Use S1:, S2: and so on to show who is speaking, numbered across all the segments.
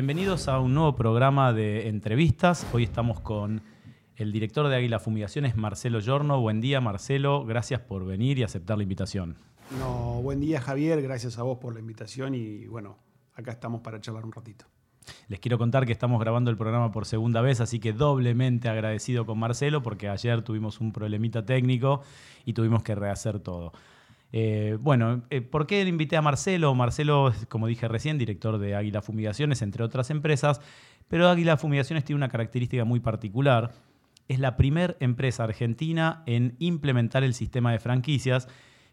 S1: Bienvenidos a un nuevo programa de entrevistas. Hoy estamos con el director de Águila Fumigaciones, Marcelo Giorno. Buen día, Marcelo. Gracias por venir y aceptar la invitación.
S2: No, buen día, Javier. Gracias a vos por la invitación y bueno, acá estamos para charlar un ratito.
S1: Les quiero contar que estamos grabando el programa por segunda vez, así que doblemente agradecido con Marcelo porque ayer tuvimos un problemita técnico y tuvimos que rehacer todo. Eh, bueno, eh, ¿por qué le invité a Marcelo? Marcelo como dije recién, director de Águila Fumigaciones, entre otras empresas, pero Águila Fumigaciones tiene una característica muy particular. Es la primera empresa argentina en implementar el sistema de franquicias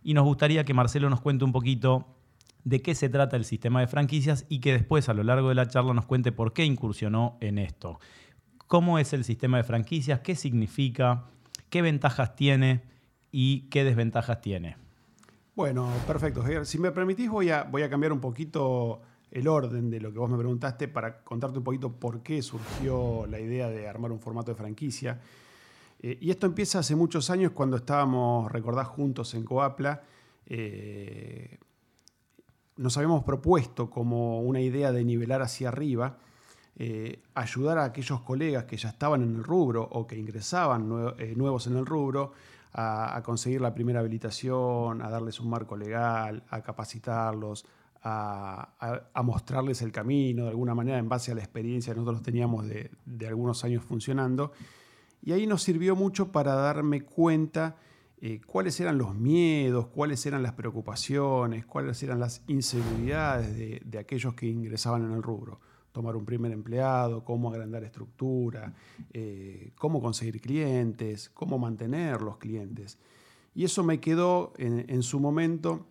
S1: y nos gustaría que Marcelo nos cuente un poquito de qué se trata el sistema de franquicias y que después a lo largo de la charla nos cuente por qué incursionó en esto. ¿Cómo es el sistema de franquicias? ¿Qué significa? ¿Qué ventajas tiene? ¿Y qué desventajas tiene?
S2: Bueno, perfecto, Si me permitís, voy a, cambiar un poquito el orden de lo que vos me preguntaste para contarte un poquito por qué surgió la idea de armar un formato de franquicia. Eh, y esto empieza hace muchos años cuando estábamos, recordás, juntos en Coapla. Eh, nos habíamos propuesto como una idea de nivelar hacia arriba, eh, ayudar a aquellos colegas que ya estaban en el rubro o que ingresaban nuevos en el rubro a, conseguir la primera habilitación, a darles un marco legal, a capacitarlos, a, mostrarles el camino de alguna manera en base a la experiencia que nosotros teníamos de, algunos años funcionando. Y ahí nos sirvió mucho para darme cuenta eh, cuáles eran los miedos, cuáles eran las preocupaciones, cuáles eran las inseguridades de aquellos que ingresaban en el rubro tomar un primer empleado, cómo agrandar estructura, eh, cómo conseguir clientes, cómo mantener los clientes. Y eso me quedó en, su momento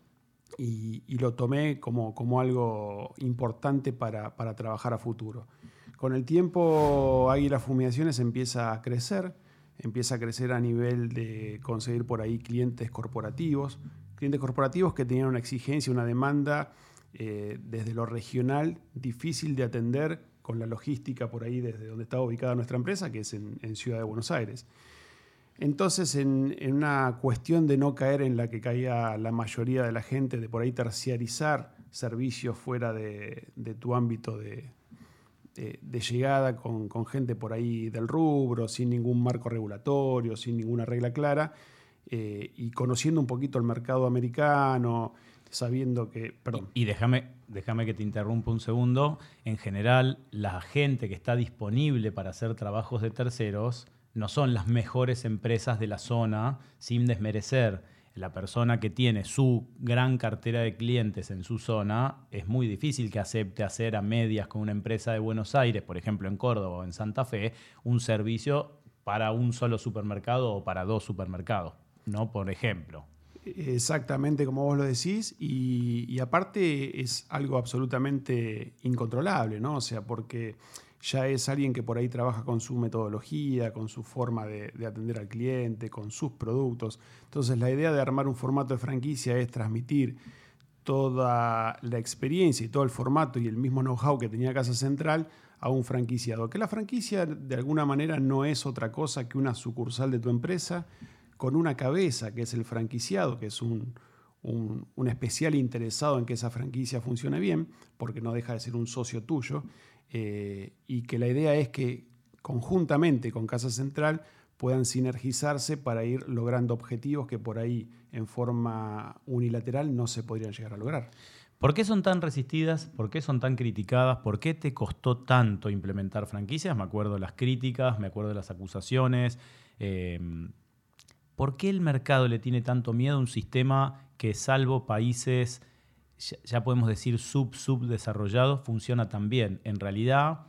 S2: y, lo tomé como, como algo importante para, para, trabajar a futuro. Con el tiempo, Águila Fumigaciones empieza a crecer, empieza a crecer a nivel de conseguir por ahí clientes corporativos, clientes corporativos que tenían una exigencia, una demanda eh, desde lo regional difícil de atender con la logística por ahí desde donde estaba ubicada nuestra empresa, que es en, Ciudad de Buenos Aires. Entonces, en, una cuestión de no caer en la que caía la mayoría de la gente, de por ahí terciarizar servicios fuera de, tu ámbito de, llegada con, gente por ahí del rubro, sin ningún marco regulatorio, sin ninguna regla clara, eh, y conociendo un poquito el mercado americano, sabiendo que...
S1: Perdón. Y, déjame, déjame que te interrumpa un segundo. En general, la gente que está disponible para hacer trabajos de terceros no son las mejores empresas de la zona, sin desmerecer. La persona que tiene su gran cartera de clientes en su zona, es muy difícil que acepte hacer a medias con una empresa de Buenos Aires, por ejemplo en Córdoba o en Santa Fe, un servicio para un solo supermercado o para dos supermercados, ¿no? Por ejemplo.
S2: Exactamente como vos lo decís, y, aparte es algo absolutamente incontrolable, ¿no? O sea, porque ya es alguien que por ahí trabaja con su metodología, con su forma de, atender al cliente, con sus productos. Entonces la idea de armar un formato de franquicia es transmitir toda la experiencia y todo el formato y el mismo know-how que tenía Casa Central a un franquiciado. Que la franquicia de alguna manera no es otra cosa que una sucursal de tu empresa con una cabeza, que es el franquiciado, que es un, especial interesado en que esa franquicia funcione bien, porque no deja de ser un socio tuyo, eh, y que la idea es que conjuntamente con Casa Central puedan sinergizarse para ir logrando objetivos que por ahí en forma unilateral no se podrían llegar a lograr.
S1: ¿Por qué son tan resistidas? ¿Por qué son tan criticadas? ¿Por qué te costó tanto implementar franquicias? Me acuerdo de las críticas, me acuerdo de las acusaciones. Eh, ¿Por qué el mercado le tiene tanto miedo a un sistema que, salvo países, ya podemos decir sub-subdesarrollados, funciona tan bien? En realidad,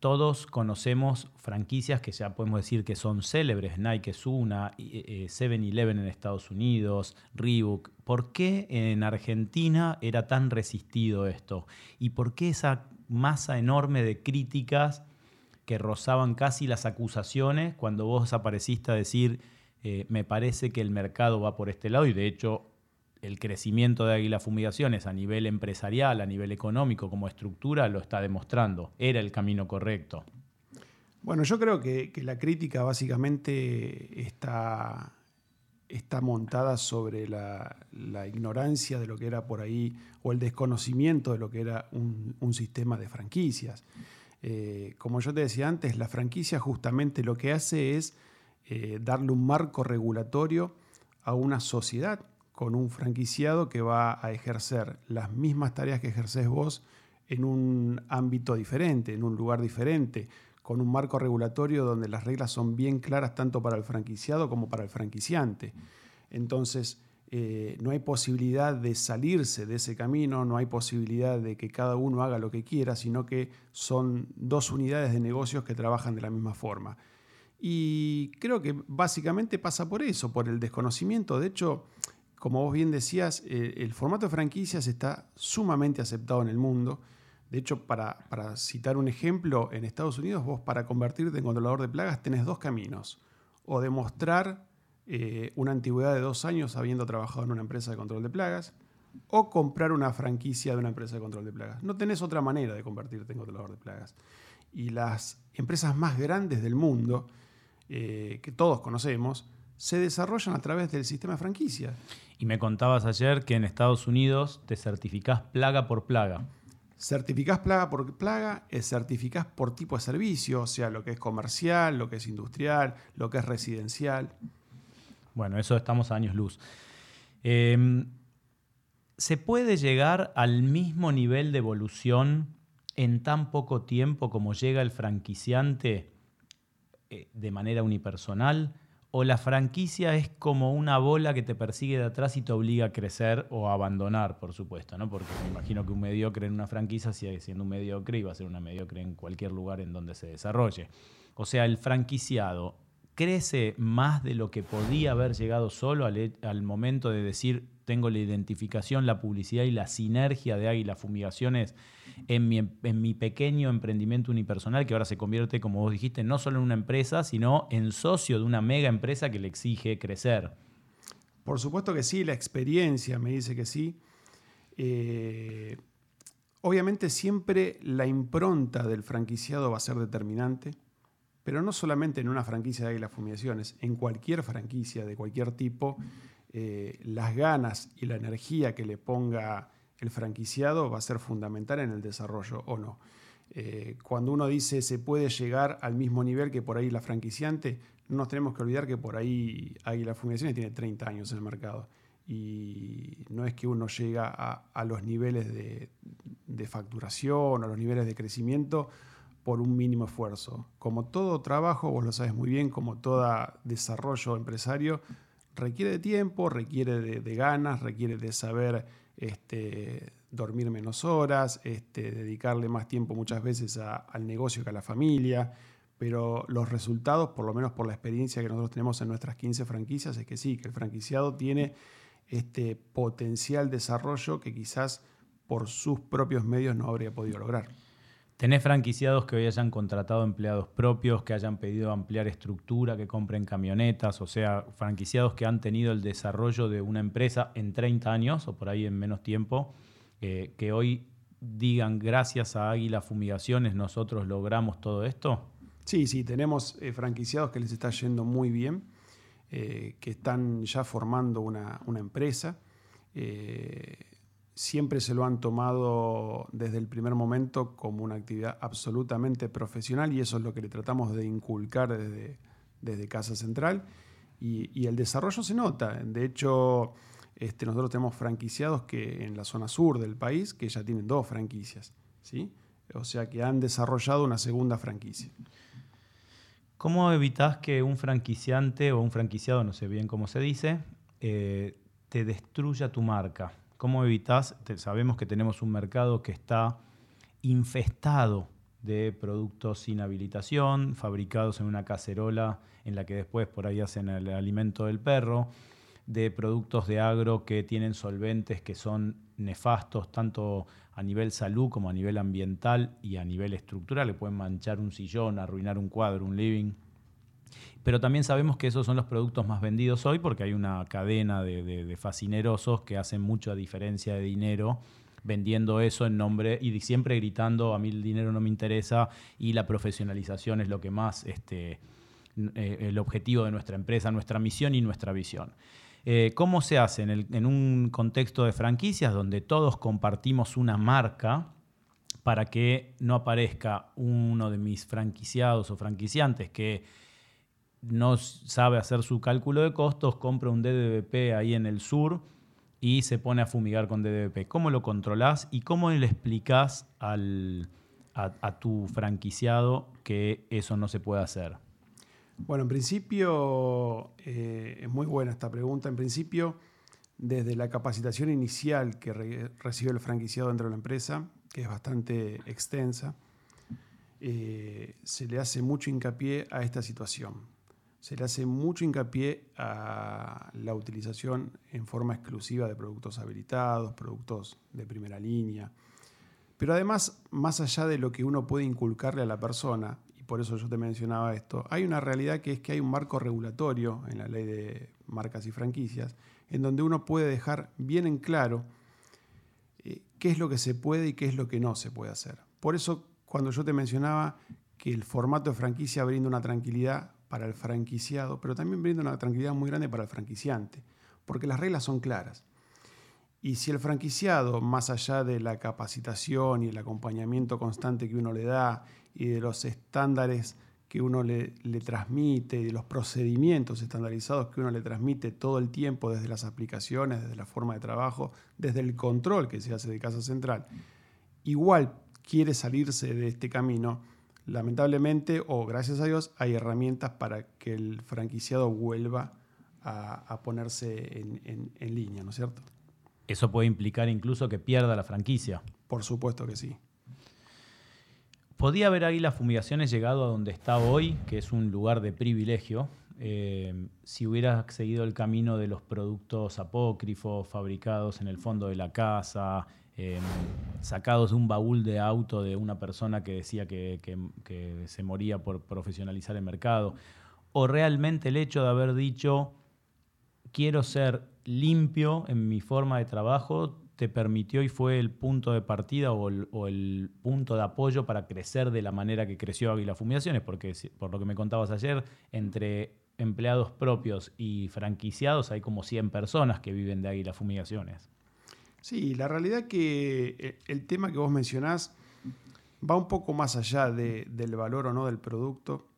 S1: todos conocemos franquicias que ya podemos decir que son célebres. Nike es una, 7-Eleven en Estados Unidos, Reebok. ¿Por qué en Argentina era tan resistido esto? ¿Y por qué esa masa enorme de críticas que rozaban casi las acusaciones cuando vos apareciste a decir eh, me parece que el mercado va por este lado y de hecho el crecimiento de Águila Fumigaciones a nivel empresarial, a nivel económico, como estructura, lo está demostrando. Era el camino correcto.
S2: Bueno, yo creo que, la crítica básicamente está, está montada sobre la, ignorancia de lo que era por ahí o el desconocimiento de lo que era un, sistema de franquicias. Eh, como yo te decía antes, la franquicia justamente lo que hace es eh, darle un marco regulatorio a una sociedad con un franquiciado que va a ejercer las mismas tareas que ejerces vos en un ámbito diferente, en un lugar diferente, con un marco regulatorio donde las reglas son bien claras tanto para el franquiciado como para el franquiciante. Entonces, eh, no hay posibilidad de salirse de ese camino, no hay posibilidad de que cada uno haga lo que quiera, sino que son dos unidades de negocios que trabajan de la misma forma. Y creo que básicamente pasa por eso, por el desconocimiento. De hecho, como vos bien decías, eh, el formato de franquicias está sumamente aceptado en el mundo. De hecho, para, citar un ejemplo, en Estados Unidos vos para convertirte en controlador de plagas tenés dos caminos. O demostrar eh, una antigüedad de dos años habiendo trabajado en una empresa de control de plagas, o comprar una franquicia de una empresa de control de plagas. No tenés otra manera de convertirte en controlador de plagas. Y las empresas más grandes del mundo, eh, que todos conocemos, se desarrollan a través del sistema de franquicia.
S1: Y me contabas ayer que en Estados Unidos te certificás plaga por plaga.
S2: Certificás plaga por plaga, es certificás por tipo de servicio, o sea, lo que es comercial, lo que es industrial, lo que es residencial.
S1: Bueno, eso estamos a años luz. Em, ¿Se puede llegar al mismo nivel de evolución en tan poco tiempo como llega el franquiciante eh, de manera unipersonal? o la franquicia es como una bola que te persigue de atrás y te obliga a crecer o a abandonar, por supuesto, ¿no? Porque me imagino que un mediocre en una franquicia sigue siendo un mediocre y va a ser una mediocre en cualquier lugar en donde se desarrolle. O sea, el franquiciado crece más de lo que podía haber llegado solo al, momento de decir tengo la identificación, la publicidad y la sinergia de Águila Fumigaciones en mi, en mi pequeño emprendimiento unipersonal, que ahora se convierte, como vos dijiste, no solo en una empresa, sino en socio de una mega empresa que le exige crecer.
S2: Por supuesto que sí, la experiencia me dice que sí. Eh, obviamente siempre la impronta del franquiciado va a ser determinante, pero no solamente en una franquicia de Águila Fumigaciones, en cualquier franquicia de cualquier tipo eh, las ganas y la energía que le ponga el franquiciado va a ser fundamental en el desarrollo o no. Eh, cuando uno dice se puede llegar al mismo nivel que por ahí la franquiciante, no nos tenemos que olvidar que por ahí Águila Fundaciones tiene 30 años en el mercado. Y no es que uno llega a, los niveles de, de, facturación o los niveles de crecimiento por un mínimo esfuerzo. Como todo trabajo, vos lo sabes muy bien, como todo desarrollo empresario, requiere de tiempo, requiere de, ganas, requiere de saber este, dormir menos horas, este, dedicarle más tiempo muchas veces al negocio que a la familia, pero los resultados, por lo menos por la experiencia que nosotros tenemos en nuestras 15 franquicias, es que sí, que el franquiciado tiene este potencial desarrollo que quizás por sus propios medios no habría podido lograr.
S1: ¿Tenés franquiciados que hoy hayan contratado empleados propios, que hayan pedido ampliar estructura, que compren camionetas? O sea, franquiciados que han tenido el desarrollo de una empresa en 30 años o por ahí en menos tiempo, eh, que hoy digan gracias a Águila Fumigaciones nosotros logramos todo esto?
S2: Sí, sí, tenemos eh, franquiciados que les está yendo muy bien, eh, que están ya formando una, una empresa siempre se lo han tomado desde el primer momento como una actividad absolutamente profesional y eso es lo que le tratamos de inculcar desde, desde Casa Central. Y, el desarrollo se nota. De hecho, este, nosotros tenemos franquiciados que en la zona sur del país que ya tienen dos franquicias. ¿sí? O sea que han desarrollado una segunda franquicia.
S1: ¿Cómo evitas que un franquiciante o un franquiciado, no sé bien cómo se dice, eh, te destruya tu marca? ¿Cómo evitas? Sabemos que tenemos un mercado que está infestado de productos sin habilitación, fabricados en una cacerola en la que después por ahí hacen el alimento del perro, de productos de agro que tienen solventes que son nefastos tanto a nivel salud como a nivel ambiental y a nivel estructural, le pueden manchar un sillón, arruinar un cuadro, un living. Pero también sabemos que esos son los productos más vendidos hoy porque hay una cadena de, fascinerosos que hacen mucha diferencia de dinero vendiendo eso en nombre y siempre gritando a mí el dinero no me interesa y la profesionalización es lo que más este, eh, el objetivo de nuestra empresa, nuestra misión y nuestra visión. Eh, ¿Cómo se hace en, un contexto de franquicias donde todos compartimos una marca para que no aparezca uno de mis franquiciados o franquiciantes que no sabe hacer su cálculo de costos, compra un DDBP ahí en el sur y se pone a fumigar con DDBP? ¿Cómo lo controlás y cómo le explicás al, a, tu franquiciado que eso no se puede hacer?
S2: Bueno, en principio eh, es muy buena esta pregunta. En principio, desde la capacitación inicial que recibe el franquiciado dentro de la empresa, que es bastante extensa, eh, se le hace mucho hincapié a esta situación. Se le hace mucho hincapié a la utilización en forma exclusiva de productos habilitados, productos de primera línea, pero además, más allá de lo que uno puede inculcarle a la persona, y por eso yo te mencionaba esto, hay una realidad que es que hay un marco regulatorio en la ley de marcas y franquicias, en donde uno puede dejar bien en claro eh, qué es lo que se puede y qué es lo que no se puede hacer. Por eso, cuando yo te mencionaba que el formato de franquicia brinda una tranquilidad para el franquiciado, pero también brinda una tranquilidad muy grande para el franquiciante, porque las reglas son claras. Y si el franquiciado, más allá de la capacitación y el acompañamiento constante que uno le da y de los estándares que uno le, transmite y de los procedimientos estandarizados que uno le transmite todo el tiempo desde las aplicaciones, desde la forma de trabajo, desde el control que se hace de Casa Central, igual quiere salirse de este camino, lamentablemente o gracias a Dios hay herramientas para que el franquiciado vuelva a, ponerse en, en línea, ¿no es cierto?
S1: Eso puede implicar incluso que pierda la franquicia.
S2: Por supuesto que sí.
S1: ¿Podía haber Águila Fumigaciones llegado a donde está hoy, que es un lugar de privilegio, eh, si hubiera seguido el camino de los productos apócrifos fabricados en el fondo de la casa, em, sacados de un baúl de auto de una persona que decía que, se moría por profesionalizar el mercado? ¿O realmente el hecho de haber dicho, quiero ser limpio en mi forma de trabajo te permitió y fue el punto de partida o el, punto de apoyo para crecer de la manera que creció Águila Fumigaciones, porque por lo que me contabas ayer, entre empleados propios y franquiciados hay como 100 personas que viven de Águila Fumigaciones.
S2: Sí, la realidad que eh, el tema que vos mencionás va un poco más allá del valor o no del producto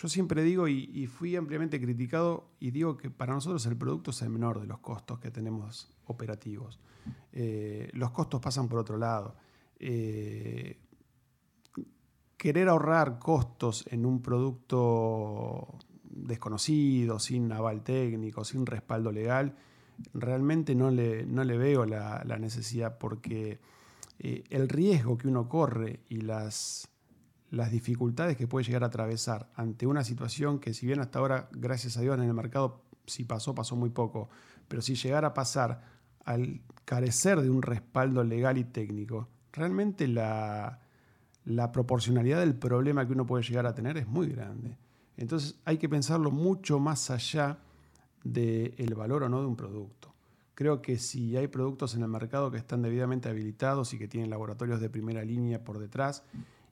S2: yo siempre digo, y, fui ampliamente criticado, y digo que para nosotros el producto es el menor de los costos que tenemos operativos. Eh, los costos pasan por otro lado. Eh, querer ahorrar costos en un producto desconocido, sin aval técnico, sin respaldo legal, realmente no le, no le veo la, necesidad porque eh, el riesgo que uno corre y las las dificultades que puede llegar a atravesar ante una situación que si bien hasta ahora, gracias a Dios, en el mercado si pasó, pasó muy poco, pero si llegara a pasar al carecer de un respaldo legal y técnico, realmente la, proporcionalidad del problema que uno puede llegar a tener es muy grande. Entonces hay que pensarlo mucho más allá del valor o no de un producto. Creo que si hay productos en el mercado que están debidamente habilitados y que tienen laboratorios de primera línea por detrás,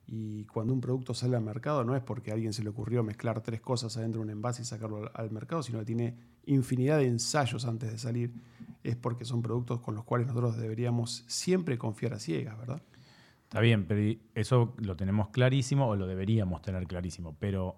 S2: y cuando un producto sale al mercado no es porque a alguien se le ocurrió mezclar tres cosas adentro de un envase y sacarlo al mercado, sino que tiene infinidad de ensayos antes de salir. Es porque son productos con los cuales nosotros deberíamos siempre confiar a ciegas, ¿verdad?
S1: Está bien, pero eso lo tenemos clarísimo o lo deberíamos tener clarísimo. Pero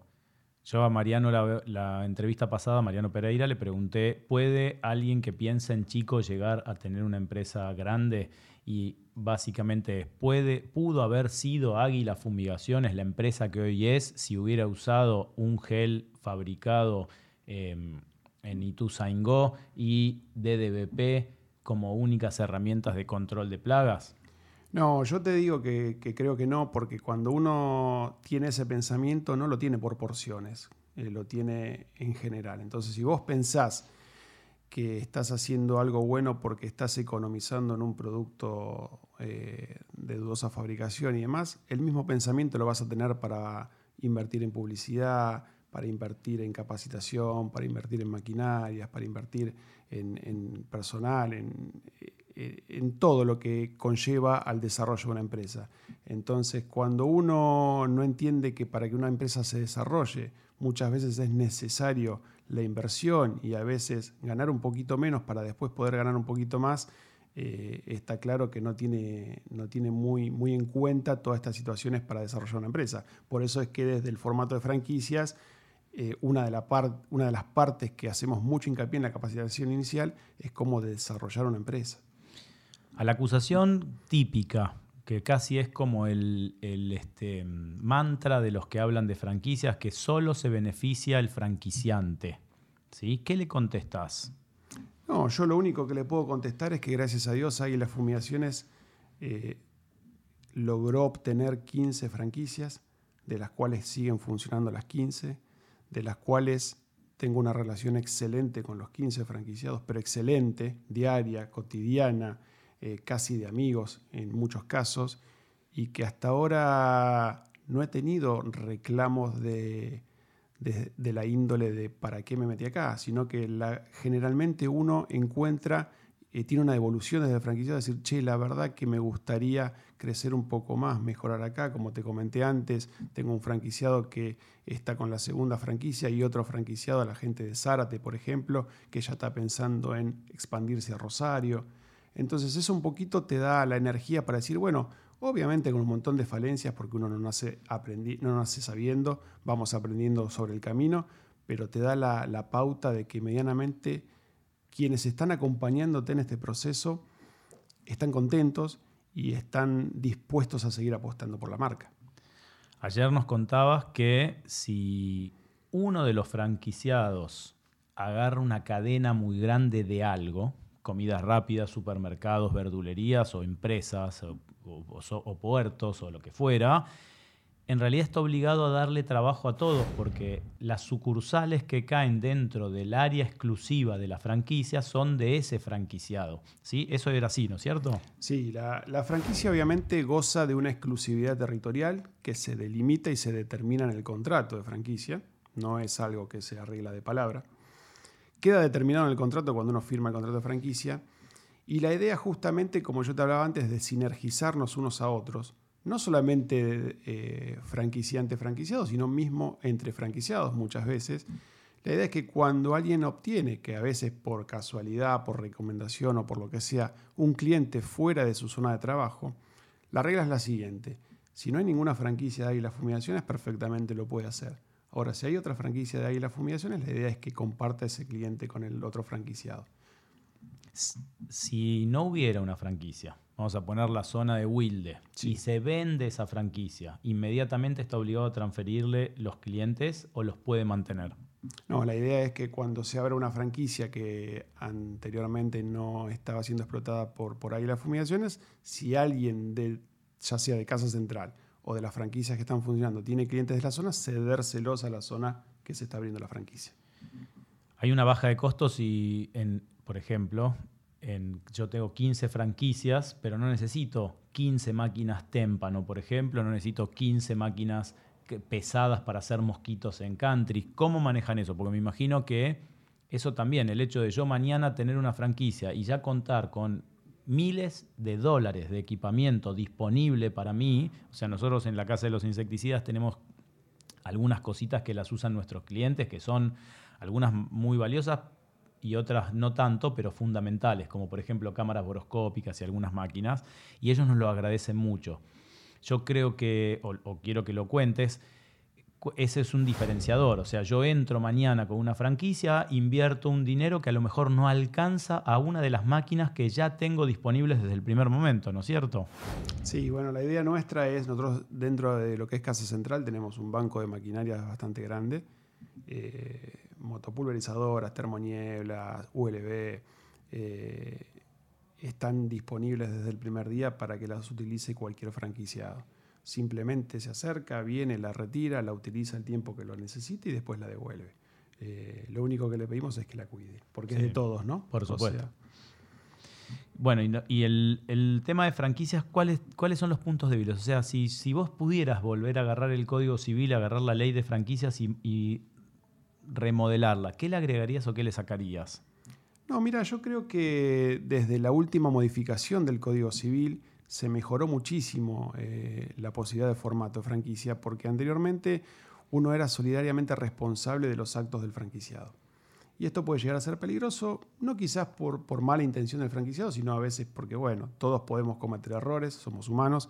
S1: yo a Mariano, la, la entrevista pasada, Mariano Pereira, le pregunté, ¿puede alguien que piensa en chico llegar a tener una empresa grande? y básicamente puede, pudo haber sido Águila Fumigaciones la empresa que hoy es si hubiera usado un gel fabricado em, en Ituzaingó y DDBP como únicas herramientas de control de plagas?
S2: No, yo te digo que, creo que no, porque cuando uno tiene ese pensamiento no lo tiene por porciones, eh, lo tiene en general. Entonces, si vos pensás que estás haciendo algo bueno porque estás economizando en un producto eh, de dudosa fabricación y demás, el mismo pensamiento lo vas a tener para invertir en publicidad, para invertir en capacitación, para invertir en maquinarias, para invertir en, personal, en, eh, en, todo lo que conlleva al desarrollo de una empresa. Entonces, cuando uno no entiende que para que una empresa se desarrolle, muchas veces es necesario la inversión y a veces ganar un poquito menos para después poder ganar un poquito más, eh, está claro que no tiene, no tiene muy, muy en cuenta todas estas situaciones para desarrollar una empresa. Por eso es que desde el formato de franquicias, eh, una, de la una de las partes que hacemos mucho hincapié en la capacitación inicial es cómo desarrollar una empresa.
S1: A la acusación típica, que casi es como el, este, mantra de los que hablan de franquicias, que solo se beneficia el franquiciante. ¿Sí? ¿Qué le contestas?
S2: No, yo lo único que le puedo contestar es que gracias a Dios las Fumigaciones eh, logró obtener 15 franquicias, de las cuales siguen funcionando las 15, de las cuales tengo una relación excelente con los 15 franquiciados, pero excelente, diaria, cotidiana, eh, casi de amigos en muchos casos, y que hasta ahora no he tenido reclamos de, de, la índole de para qué me metí acá, sino que generalmente uno encuentra, eh, tiene una devolución desde el franquiciado, decir, che, la verdad que me gustaría crecer un poco más, mejorar acá, como te comenté antes, tengo un franquiciado que está con la segunda franquicia y otro franquiciado, la gente de Zárate, por ejemplo, que ya está pensando en expandirse a Rosario. Entonces eso un poquito te da la energía para decir, bueno, Obviamente con un montón de falencias porque uno no nace, no nace sabiendo, vamos aprendiendo sobre el camino, pero te da la, pauta de que medianamente quienes están acompañándote en este proceso están contentos y están dispuestos a seguir apostando por la marca.
S1: Ayer nos contabas que si uno de los franquiciados agarra una cadena muy grande de algo, comidas rápidas, supermercados, verdulerías o empresas o, puertos o lo que fuera, en realidad está obligado a darle trabajo a todos porque las sucursales que caen dentro del área exclusiva de la franquicia son de ese franquiciado. ¿Sí? Eso era así, ¿no es cierto?
S2: Sí, la, la, franquicia obviamente goza de una exclusividad territorial que se delimita y se determina en el contrato de franquicia, no es algo que se arregla de palabra. Queda determinado en el contrato cuando uno firma el contrato de franquicia y la idea justamente, como yo te hablaba antes, de sinergizarnos unos a otros, no solamente eh, franquiciante-franquiciado, sino mismo entre franquiciados muchas veces. La idea es que cuando alguien obtiene, que a veces por casualidad, por recomendación o por lo que sea, un cliente fuera de su zona de trabajo, la regla es la siguiente. Si no hay ninguna franquicia de Águila Fumigaciones, perfectamente lo puede hacer. Ahora, si hay otra franquicia de Águila Fumigaciones, la idea es que comparta ese cliente con el otro franquiciado
S1: si no hubiera una franquicia, vamos a poner la zona de Wilde, y se vende esa franquicia, ¿inmediatamente está obligado a transferirle los clientes o los puede mantener?
S2: No, la idea es que cuando se abra una franquicia que anteriormente no estaba siendo explotada por, por Águila Fumigaciones, si alguien, de, ya sea de Casa Central o de las franquicias que están funcionando, tiene clientes de la zona, cedérselos a la zona que se está abriendo la franquicia.
S1: Hay una baja de costos y en, por ejemplo, en, yo tengo 15 franquicias, pero no necesito 15 máquinas témpano, por ejemplo, no necesito 15 máquinas pesadas para hacer mosquitos en country. ¿Cómo manejan eso? Porque me imagino que eso también, el hecho de yo mañana tener una franquicia y ya contar con miles de dólares de equipamiento disponible para mí, o sea, nosotros en la Casa de los Insecticidas tenemos algunas cositas que las usan nuestros clientes, que son algunas muy valiosas, y otras no tanto, pero fundamentales, como por ejemplo cámaras boroscópicas y algunas máquinas, y ellos nos lo agradecen mucho. Yo creo que, o, quiero que lo cuentes, ese es un diferenciador. O sea, yo entro mañana con una franquicia, invierto un dinero que a lo mejor no alcanza a una de las máquinas que ya tengo disponibles desde el primer momento, ¿no es cierto?
S2: Sí, bueno, la idea nuestra es, nosotros dentro de lo que es Casa Central tenemos un banco de maquinaria bastante grande. Eh, motopulverizadoras, termonieblas, ULB, eh, están disponibles desde el primer día para que las utilice cualquier franquiciado. Simplemente se acerca, viene, la retira, la utiliza el tiempo que lo necesite y después la devuelve. Eh, lo único que le pedimos es que la cuide, porque es de todos, ¿no?
S1: Por supuesto. bueno, y, el, tema de franquicias, ¿cuáles, ¿cuáles son los puntos débiles? O sea, si, si vos pudieras volver a agarrar el Código Civil, agarrar la ley de franquicias y remodelarla, ¿qué le agregarías o qué le sacarías?
S2: No, mira, yo creo que desde la última modificación del Código Civil se mejoró muchísimo eh, la posibilidad de formato franquicia, porque anteriormente uno era solidariamente responsable de los actos del franquiciado. Y esto puede llegar a ser peligroso, no quizás por, por mala intención del franquiciado, sino a veces porque, bueno, todos podemos cometer errores, somos humanos.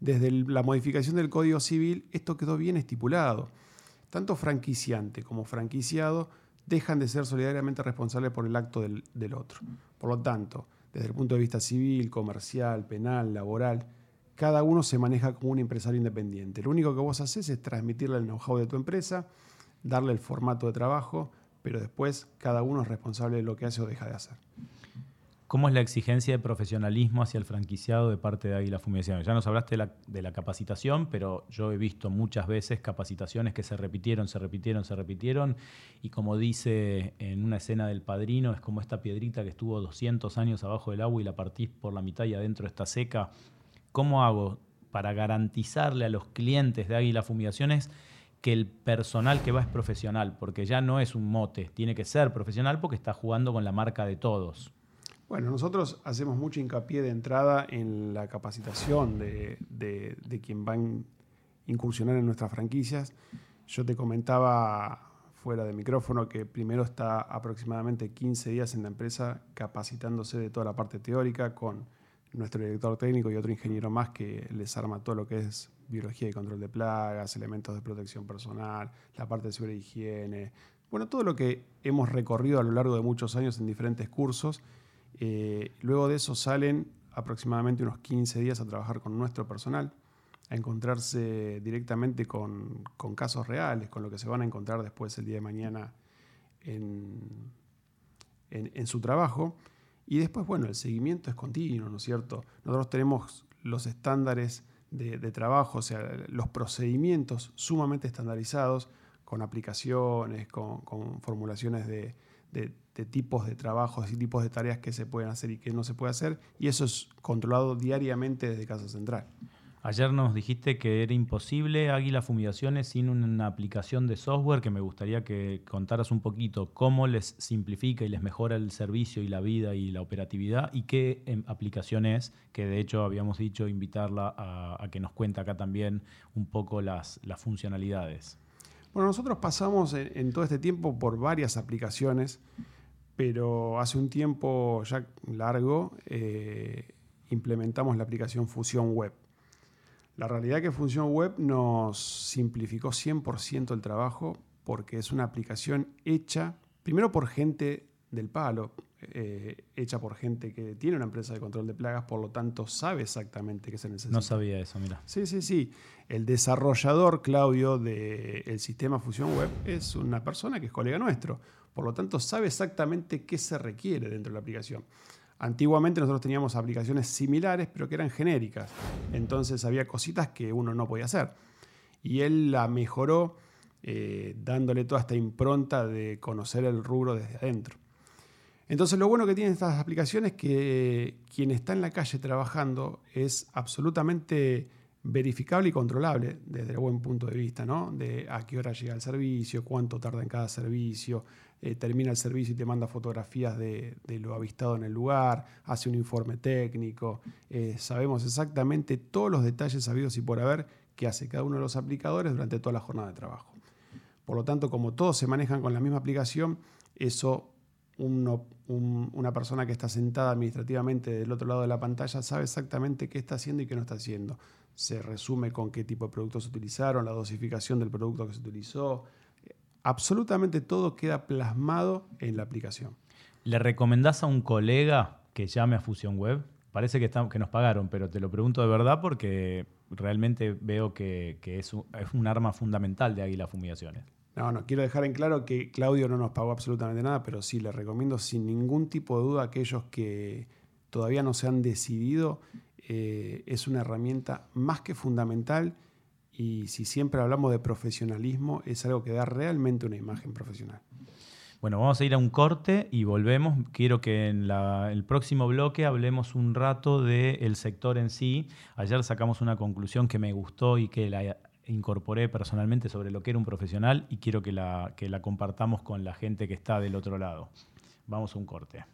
S2: Desde la modificación del Código Civil, esto quedó bien estipulado. Tanto franquiciante como franquiciado dejan de ser solidariamente responsables por el acto del, del otro. Por lo tanto, desde el punto de vista civil, comercial, penal, laboral, cada uno se maneja como un empresario independiente. Lo único que vos haces es transmitirle el know-how de tu empresa, darle el formato de trabajo, pero después cada uno es responsable de lo que hace o deja de hacer.
S1: ¿Cómo es la exigencia de profesionalismo hacia el franquiciado de parte de Águila Fumigaciones? Ya nos hablaste de la, capacitación, pero yo he visto muchas veces capacitaciones que se repitieron, se repitieron, se repitieron, y como dice en una escena del Padrino, es como esta piedrita que estuvo 200 años abajo del agua y la partís por la mitad y adentro está seca. ¿Cómo hago para garantizarle a los clientes de Águila Fumigaciones que el personal que va es profesional, porque ya no es un mote, tiene que ser profesional porque está jugando con la marca de todos.
S2: Bueno, nosotros hacemos mucho hincapié de entrada en la capacitación de, quien va a incursionar en nuestras franquicias. Yo te comentaba fuera de micrófono que primero está aproximadamente 15 días en la empresa capacitándose de toda la parte teórica con nuestro director técnico y otro ingeniero más que les arma todo lo que es biología y control de plagas, elementos de protección personal, la parte de seguridad y higiene, bueno, todo lo que hemos recorrido a lo largo de muchos años en diferentes cursos. Eh, luego de eso salen aproximadamente unos 15 días a trabajar con nuestro personal, a encontrarse directamente con, casos reales, con lo que se van a encontrar después el día de mañana en, en su trabajo. Y después, bueno, el seguimiento es continuo, ¿no es cierto? Nosotros tenemos los estándares de, trabajo, o sea, los procedimientos sumamente estandarizados, con aplicaciones, con, formulaciones de, de, tipos de trabajos y tipos de tareas que se pueden hacer y que no se puede hacer, y eso es controlado diariamente desde Casa Central.
S1: Ayer nos dijiste que era imposible Águila Fumigaciones sin una aplicación de software que me gustaría que contaras un poquito cómo les simplifica y les mejora el servicio y la vida y la operatividad y qué em, aplicación es, que de hecho habíamos dicho invitarla a, que nos cuente acá también un poco las, las funcionalidades.
S2: Bueno, nosotros pasamos en, todo este tiempo por varias aplicaciones, pero hace un tiempo ya largo eh, implementamos la aplicación Fusión Web. La realidad es que Función Web nos simplificó 100% el trabajo porque es una aplicación hecha, primero por gente del palo, eh, hecha por gente que tiene una empresa de control de plagas, por lo tanto sabe exactamente qué se necesita.
S1: No sabía eso, mira.
S2: Sí, sí, sí. El desarrollador, Claudio, del sistema Fusión Web es una persona que es colega nuestro. Por lo tanto, sabe exactamente qué se requiere dentro de la aplicación. Antiguamente nosotros teníamos aplicaciones similares, pero que eran genéricas. Entonces había cositas que uno no podía hacer. Y él la mejoró eh, dándole toda esta impronta de conocer el rubro desde adentro. Entonces lo bueno que tienen estas aplicaciones es que quien está en la calle trabajando es absolutamente verificable y controlable desde el buen punto de vista, ¿no? De a qué hora llega el servicio, cuánto tarda en cada servicio, eh, termina el servicio y te manda fotografías de, lo avistado en el lugar, hace un informe técnico, eh, sabemos exactamente todos los detalles sabidos y por haber que hace cada uno de los aplicadores durante toda la jornada de trabajo. Por lo tanto, como todos se manejan con la misma aplicación, eso una persona que está sentada administrativamente del otro lado de la pantalla sabe exactamente qué está haciendo y qué no está haciendo. Se resume con qué tipo de productos se utilizaron, la dosificación del producto que se utilizó, absolutamente todo queda plasmado en la aplicación.
S1: ¿Le recomendás a un colega que llame a Fusion Web? Parece que, que nos pagaron, pero te lo pregunto de verdad porque realmente veo que, es, un, arma fundamental de Águila Fumigaciones.
S2: No, no, quiero dejar en claro que Claudio no nos pagó absolutamente nada, pero sí le recomiendo sin ningún tipo de duda a aquellos que todavía no se han decidido. Eh, es una herramienta más que fundamental y si siempre hablamos de profesionalismo, es algo que da realmente una imagen profesional.
S1: Bueno, vamos a ir a un corte y volvemos. Quiero que en el próximo bloque hablemos un rato del sector en sí. Ayer sacamos una conclusión que me gustó y que la incorporé personalmente sobre lo que era un profesional y quiero que la, que la compartamos con la gente que está del otro lado. Vamos a un corte.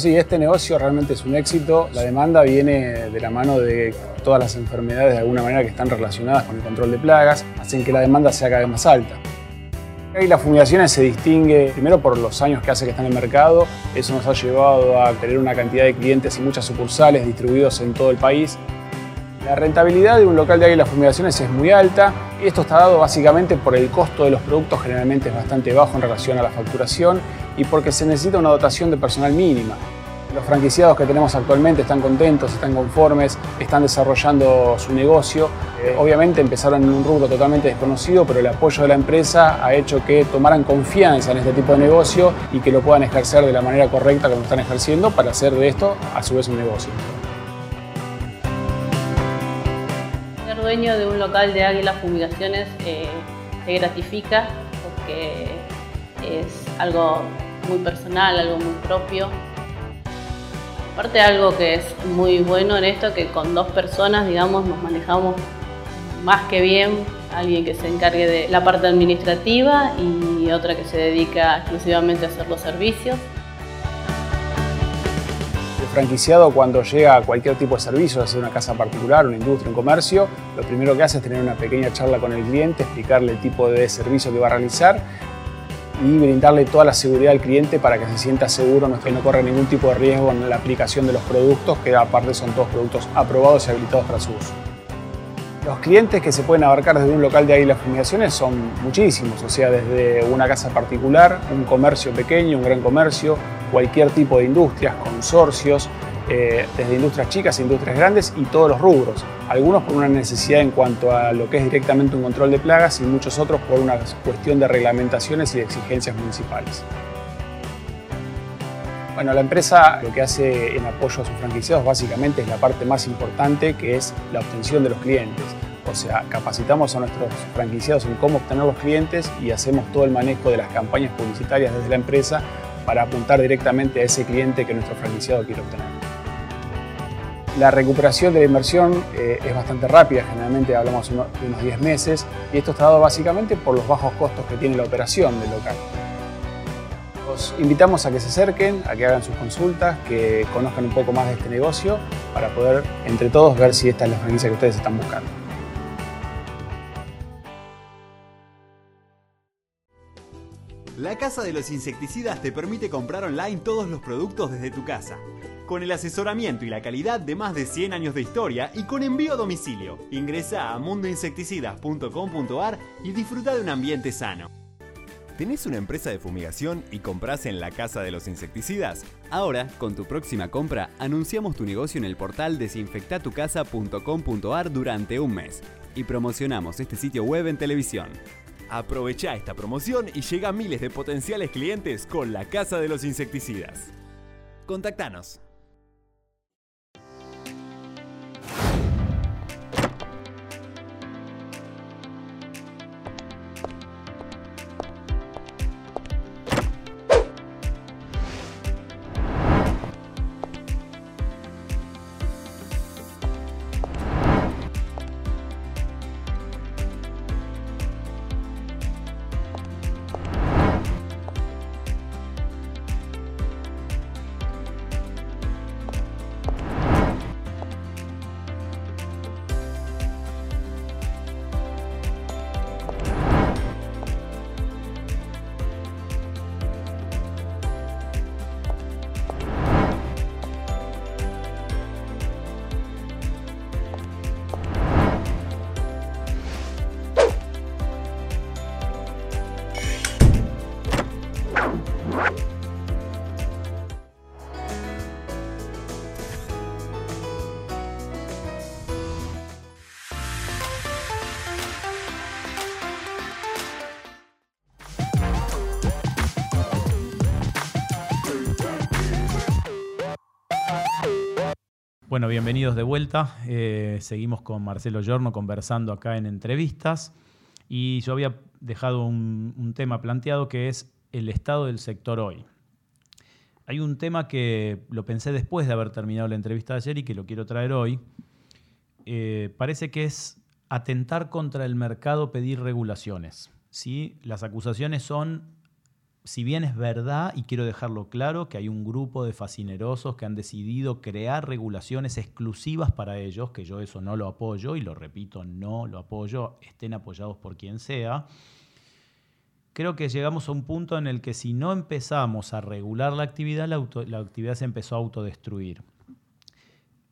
S2: Sí, este negocio realmente es un éxito. La demanda viene de la mano de todas las enfermedades de alguna manera que están relacionadas con el control de plagas, hacen que la demanda sea cada vez más alta. Y las fumigaciones se distingue primero por los años que hace que está en el mercado. Eso nos ha llevado a tener una cantidad de clientes y muchas sucursales distribuidos en todo el país. La rentabilidad de un local de águilas fumigaciones es muy alta esto está dado básicamente por el costo de los productos generalmente es bastante bajo en relación a la facturación y porque se necesita una dotación de personal mínima. Los franquiciados que tenemos actualmente están contentos, están conformes, están desarrollando su negocio. Eh, obviamente empezaron en un rubro totalmente desconocido, pero el apoyo de la empresa ha hecho que tomaran confianza en este tipo de negocio y que lo puedan ejercer de la manera correcta como están ejerciendo para hacer de esto a su vez un negocio.
S3: dueño de un local de águilas fumigaciones eh, se gratifica porque es algo muy personal, algo muy propio. Aparte algo que es muy bueno en esto, que con dos personas, digamos, nos manejamos más que bien, alguien que se encargue de la parte administrativa y otra que se dedica exclusivamente a hacer los servicios.
S2: Franquiciado cuando llega a cualquier tipo de servicio, sea una casa particular, una industria, un comercio, lo primero que hace es tener una pequeña charla con el cliente, explicarle el tipo de servicio que va a realizar y brindarle toda la seguridad al cliente para que se sienta seguro que no corra ningún tipo de riesgo en la aplicación de los productos, que aparte son todos productos aprobados y habilitados para su uso. Los clientes que se pueden abarcar desde un local de águilas fumigaciones son muchísimos, o sea, desde una casa particular, un comercio pequeño, un gran comercio, cualquier tipo de industrias, consorcios, eh, desde industrias chicas industrias grandes y todos los rubros. Algunos por una necesidad en cuanto a lo que es directamente un control de plagas y muchos otros por una cuestión de reglamentaciones y de exigencias municipales. Bueno, la empresa lo que hace en apoyo a sus franquiciados básicamente es la parte más importante que es la obtención de los clientes. O sea, capacitamos a nuestros franquiciados en cómo obtener los clientes y hacemos todo el manejo de las campañas publicitarias desde la empresa para apuntar directamente a ese cliente que nuestro franquiciado quiere obtener. La recuperación de la inversión eh, es bastante rápida, generalmente hablamos de unos 10 meses, y esto está dado básicamente por los bajos costos que tiene la operación del local. Los invitamos a que se acerquen, a que hagan sus consultas, que conozcan un poco más de este negocio para poder entre todos ver si esta es la franquicia que ustedes están buscando.
S4: La Casa de los Insecticidas te permite comprar online todos los productos desde tu casa. Con el asesoramiento y la calidad de más de 100 años de historia y con envío a domicilio. Ingresa a mundoinsecticidas.com.ar y disfruta de un ambiente sano. ¿Tenés una empresa de fumigación y compras en la Casa de los Insecticidas? Ahora, con tu próxima compra, anunciamos tu negocio en el portal desinfectatucasa.com.ar durante un mes y promocionamos este sitio web en televisión. Aprovecha esta promoción y llega a miles de potenciales clientes con la Casa de los Insecticidas. Contactanos.
S1: Bueno, bienvenidos de vuelta. Eh, seguimos con Marcelo Giorno conversando acá en entrevistas. Y yo había dejado un, tema planteado que es el estado del sector hoy. Hay un tema que lo pensé después de haber terminado la entrevista de ayer y que lo quiero traer hoy. Eh, parece que es atentar contra el mercado pedir regulaciones. ¿sí? Las acusaciones son si bien es verdad, y quiero dejarlo claro, que hay un grupo de fascinerosos que han decidido crear regulaciones exclusivas para ellos, que yo eso no lo apoyo, y lo repito, no lo apoyo, estén apoyados por quien sea, creo que llegamos a un punto en el que si no empezamos a regular la actividad, la, actividad se empezó a autodestruir.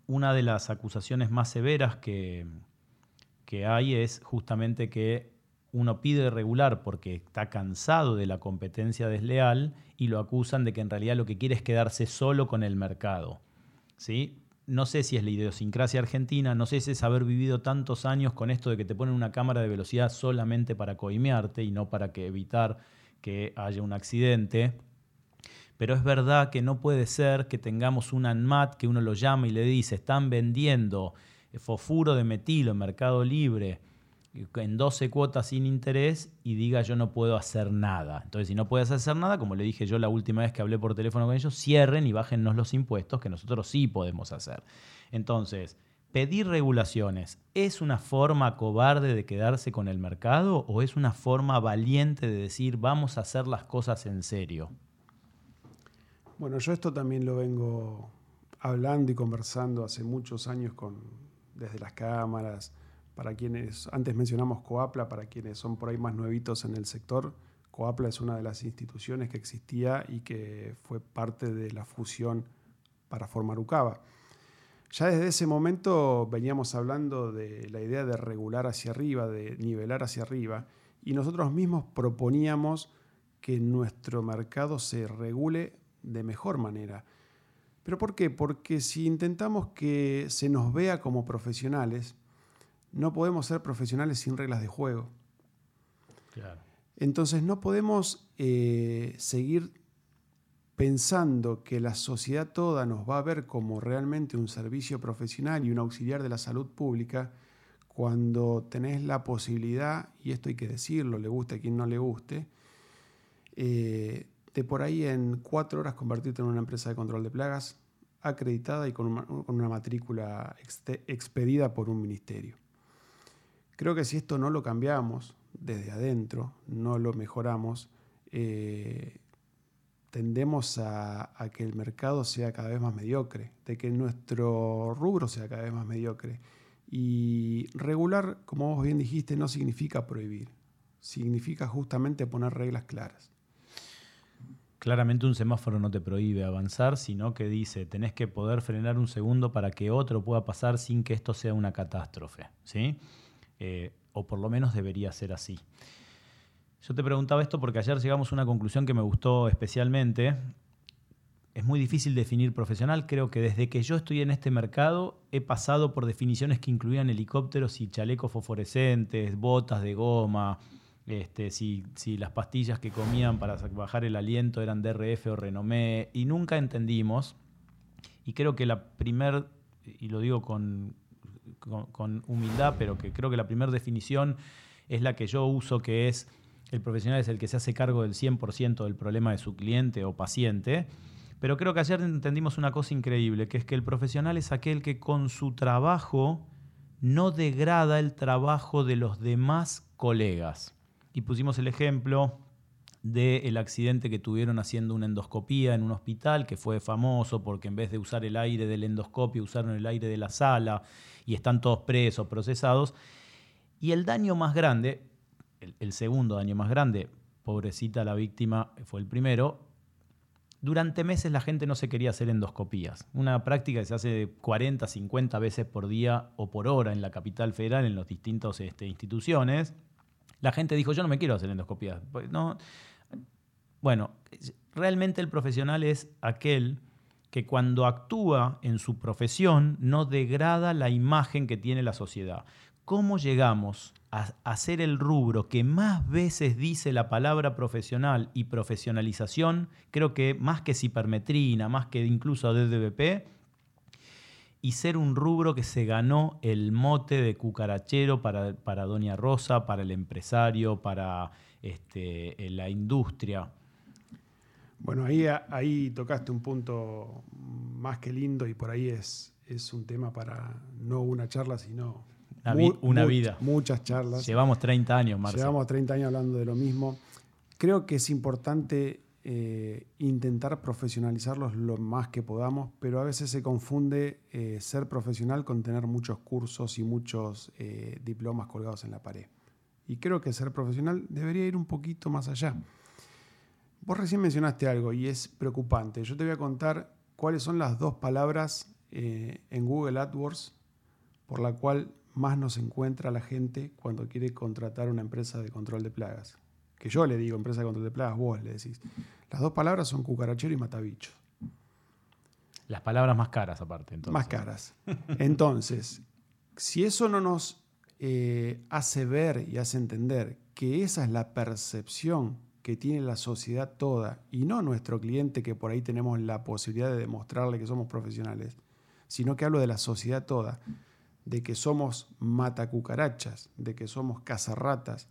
S1: Una de las acusaciones más severas que, que hay es justamente que uno pide regular porque está cansado de la competencia desleal y lo acusan de que en realidad lo que quiere es quedarse solo con el mercado. ¿sí? No sé si es la idiosincrasia argentina, no sé si es haber vivido tantos años con esto de que te ponen una cámara de velocidad solamente para coimearte y no para que evitar que haya un accidente. Pero es verdad que no puede ser que tengamos un ANMAT que uno lo llama y le dice, están vendiendo fosfuro de metilo en Mercado Libre en 12 cuotas sin interés y diga yo no puedo hacer nada. Entonces, si no puedes hacer nada, como le dije yo la última vez que hablé por teléfono con ellos, cierren y bájennos los impuestos que nosotros sí podemos hacer. Entonces, pedir regulaciones, ¿es una forma cobarde de quedarse con el mercado o es una forma valiente de decir vamos a hacer las cosas en serio?
S2: Bueno, yo esto también lo vengo hablando y conversando hace muchos años con, desde las cámaras, para quienes, antes mencionamos Coapla, para quienes son por ahí más nuevitos en el sector, Coapla es una de las instituciones que existía y que fue parte de la fusión para formar UCABA. Ya desde ese momento veníamos hablando de la idea de regular hacia arriba, de nivelar hacia arriba, y nosotros mismos proponíamos que nuestro mercado se regule de mejor manera. ¿Pero por qué? Porque si intentamos que se nos vea como profesionales, no podemos ser profesionales sin reglas de juego. Entonces no podemos eh, seguir pensando que la sociedad toda nos va a ver como realmente un servicio profesional y un auxiliar de la salud pública cuando tenés la posibilidad, y esto hay que decirlo, le guste a quien no le guste, eh, de por ahí en cuatro horas convertirte en una empresa de control de plagas acreditada y con una, matrícula expedida por un ministerio. Creo que si esto no lo cambiamos desde adentro, no lo mejoramos, eh, tendemos a, que el mercado sea cada vez más mediocre, de que nuestro rubro sea cada vez más mediocre. Y regular, como vos bien dijiste, no significa prohibir, significa justamente poner reglas claras.
S1: Claramente un semáforo no te prohíbe avanzar, sino que dice, tenés que poder frenar un segundo para que otro pueda pasar sin que esto sea una catástrofe. ¿sí? Eh, o por lo menos debería ser así. Yo te preguntaba esto porque ayer llegamos a una conclusión que me gustó especialmente. Es muy difícil definir profesional. Creo que desde que yo estoy en este mercado he pasado por definiciones que incluían helicópteros y chalecos fosforescentes, botas de goma, este, si, si, las pastillas que comían para bajar el aliento eran DRF o Renomé, y nunca entendimos. Y creo que la primer, y lo digo con, humildad, pero que creo que la primera definición es la que yo uso, que es el profesional es el que se hace cargo del 100% del problema de su cliente o paciente. Pero creo que ayer entendimos una cosa increíble, que es que el profesional es aquel que con su trabajo no degrada el trabajo de los demás colegas. Y pusimos el ejemplo del accidente que tuvieron haciendo una endoscopía en un hospital, que fue famoso porque en vez de usar el aire del endoscopio usaron el aire de la sala y están todos presos, procesados. Y el daño más grande, el, segundo daño más grande, pobrecita la víctima, fue el primero, durante meses la gente no se quería hacer endoscopías, una práctica que se hace 40, 50 veces por día o por hora en la capital federal, en las distintas este, instituciones. La gente dijo, yo no me quiero hacer endoscopías. Pues no. Bueno, realmente el profesional es aquel que cuando actúa en su profesión no degrada la imagen que tiene la sociedad. ¿Cómo llegamos a, ser el rubro que más veces dice la palabra profesional y profesionalización? Creo que más que cipermetrina, más que incluso DDBP, y ser un rubro que se ganó el mote de cucarachero para, para Doña Rosa, para el empresario, para este, la industria.
S2: Bueno, ahí, ahí tocaste un punto más que lindo y por ahí es, es un tema para no una charla, sino
S1: una, vida.
S2: Muchas charlas.
S1: Llevamos 30 años, Marcelo.
S2: Llevamos 30 años hablando de lo mismo. Creo que es importante eh, intentar profesionalizarlos lo más que podamos, pero a veces se confunde eh, ser profesional con tener muchos cursos y muchos eh, diplomas colgados en la pared. Y creo que ser profesional debería ir un poquito más allá. Vos recién mencionaste algo y es preocupante. Yo te voy a contar cuáles son las dos palabras en Google AdWords por la cual más nos encuentra la gente cuando quiere contratar una empresa de control de plagas que yo le digo empresa de control de plagas, vos le decís. Las dos palabras son cucarachero y matabicho.
S1: Las palabras más caras aparte. Entonces.
S2: Más caras. Entonces, si eso no nos eh, hace ver y hace entender que esa es la percepción que tiene la sociedad toda y no nuestro cliente que por ahí tenemos la posibilidad de demostrarle que somos profesionales, sino que hablo de la sociedad toda, de que somos matacucarachas, de que somos cazarratas,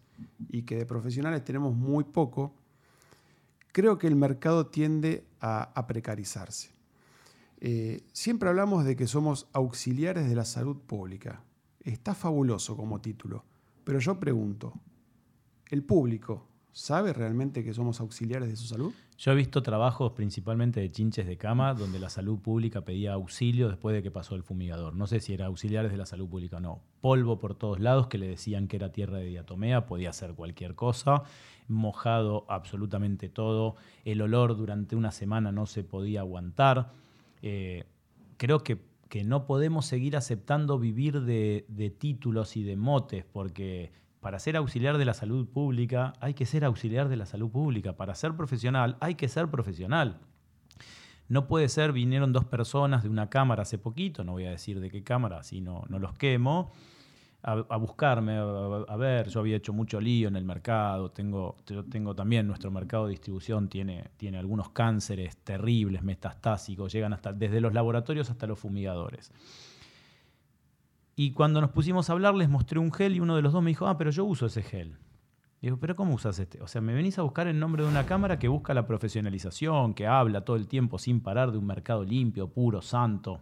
S2: y que de profesionales tenemos muy poco, creo que el mercado tiende a, precarizarse. Eh, siempre hablamos de que somos auxiliares de la salud pública. Está fabuloso como título, pero yo pregunto, ¿el público sabe realmente que somos auxiliares de su salud?
S1: Yo he visto trabajos principalmente de chinches de cama donde la salud pública pedía auxilio después de que pasó el fumigador. No sé si era auxiliares de la salud pública o no. Polvo por todos lados que le decían que era tierra de diatomea, podía ser cualquier cosa. Mojado absolutamente todo. El olor durante una semana no se podía aguantar. Eh, creo que, no podemos seguir aceptando vivir de títulos y de motes porque para ser auxiliar de la salud pública hay que ser auxiliar de la salud pública. Para ser profesional hay que ser profesional. No puede ser, vinieron dos personas de una cámara hace poquito, no voy a decir de qué cámara, si no, los quemo, a, buscarme, a, ver, yo había hecho mucho lío en el mercado, tengo, yo tengo también, nuestro mercado de distribución tiene, tiene algunos cánceres terribles, metastásicos, llegan hasta desde los laboratorios hasta los fumigadores. Y cuando nos pusimos a hablar, les mostré un gel y uno de los dos me dijo, ah, pero yo uso ese gel. digo, pero ¿cómo usas este? O sea, me venís a buscar en nombre de una cámara que busca la profesionalización, que habla todo el tiempo sin parar de un mercado limpio, puro, santo.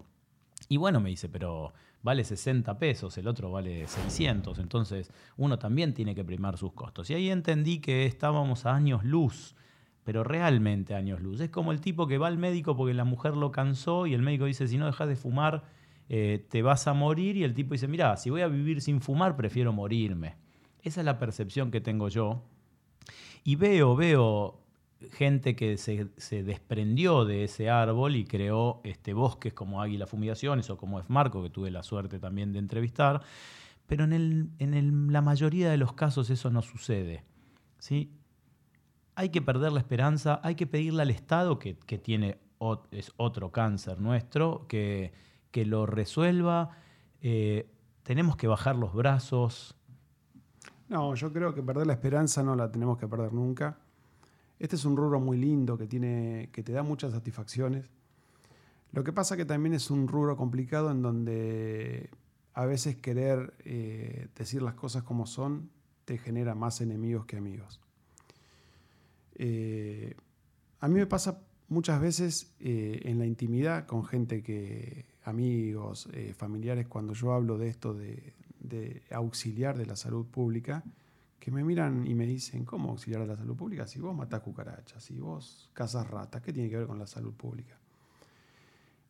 S1: Y bueno, me dice, pero vale 60 pesos, el otro vale 600, entonces uno también tiene que primar sus costos. Y ahí entendí que estábamos a años luz, pero realmente años luz. Es como el tipo que va al médico porque la mujer lo cansó y el médico dice, si no dejas de fumar, eh, te vas a morir y el tipo dice, mira, si voy a vivir sin fumar, prefiero morirme. Esa es la percepción que tengo yo. Y veo, veo gente que se, desprendió de ese árbol y creó este, bosques como Águila Fumigaciones o como Marco que tuve la suerte también de entrevistar, pero en, la mayoría de los casos eso no sucede. ¿sí? Hay que perder la esperanza, hay que pedirle al Estado, que, que tiene, es otro cáncer nuestro, que, que lo resuelva. Eh, tenemos que bajar los brazos.
S2: No, yo creo que perder la esperanza no la tenemos que perder nunca. Este es un rubro muy lindo que, tiene, que te da muchas satisfacciones. Lo que pasa que también es un rubro complicado en donde a veces querer eh, decir las cosas como son te genera más enemigos que amigos. Eh, a mí me pasa muchas veces en la intimidad con gente que, amigos, eh, familiares, cuando yo hablo de esto de, auxiliar de la salud pública, que me miran y me dicen, ¿cómo auxiliar de la salud pública? Si vos matás cucarachas, si vos cazas ratas, ¿qué tiene que ver con la salud pública?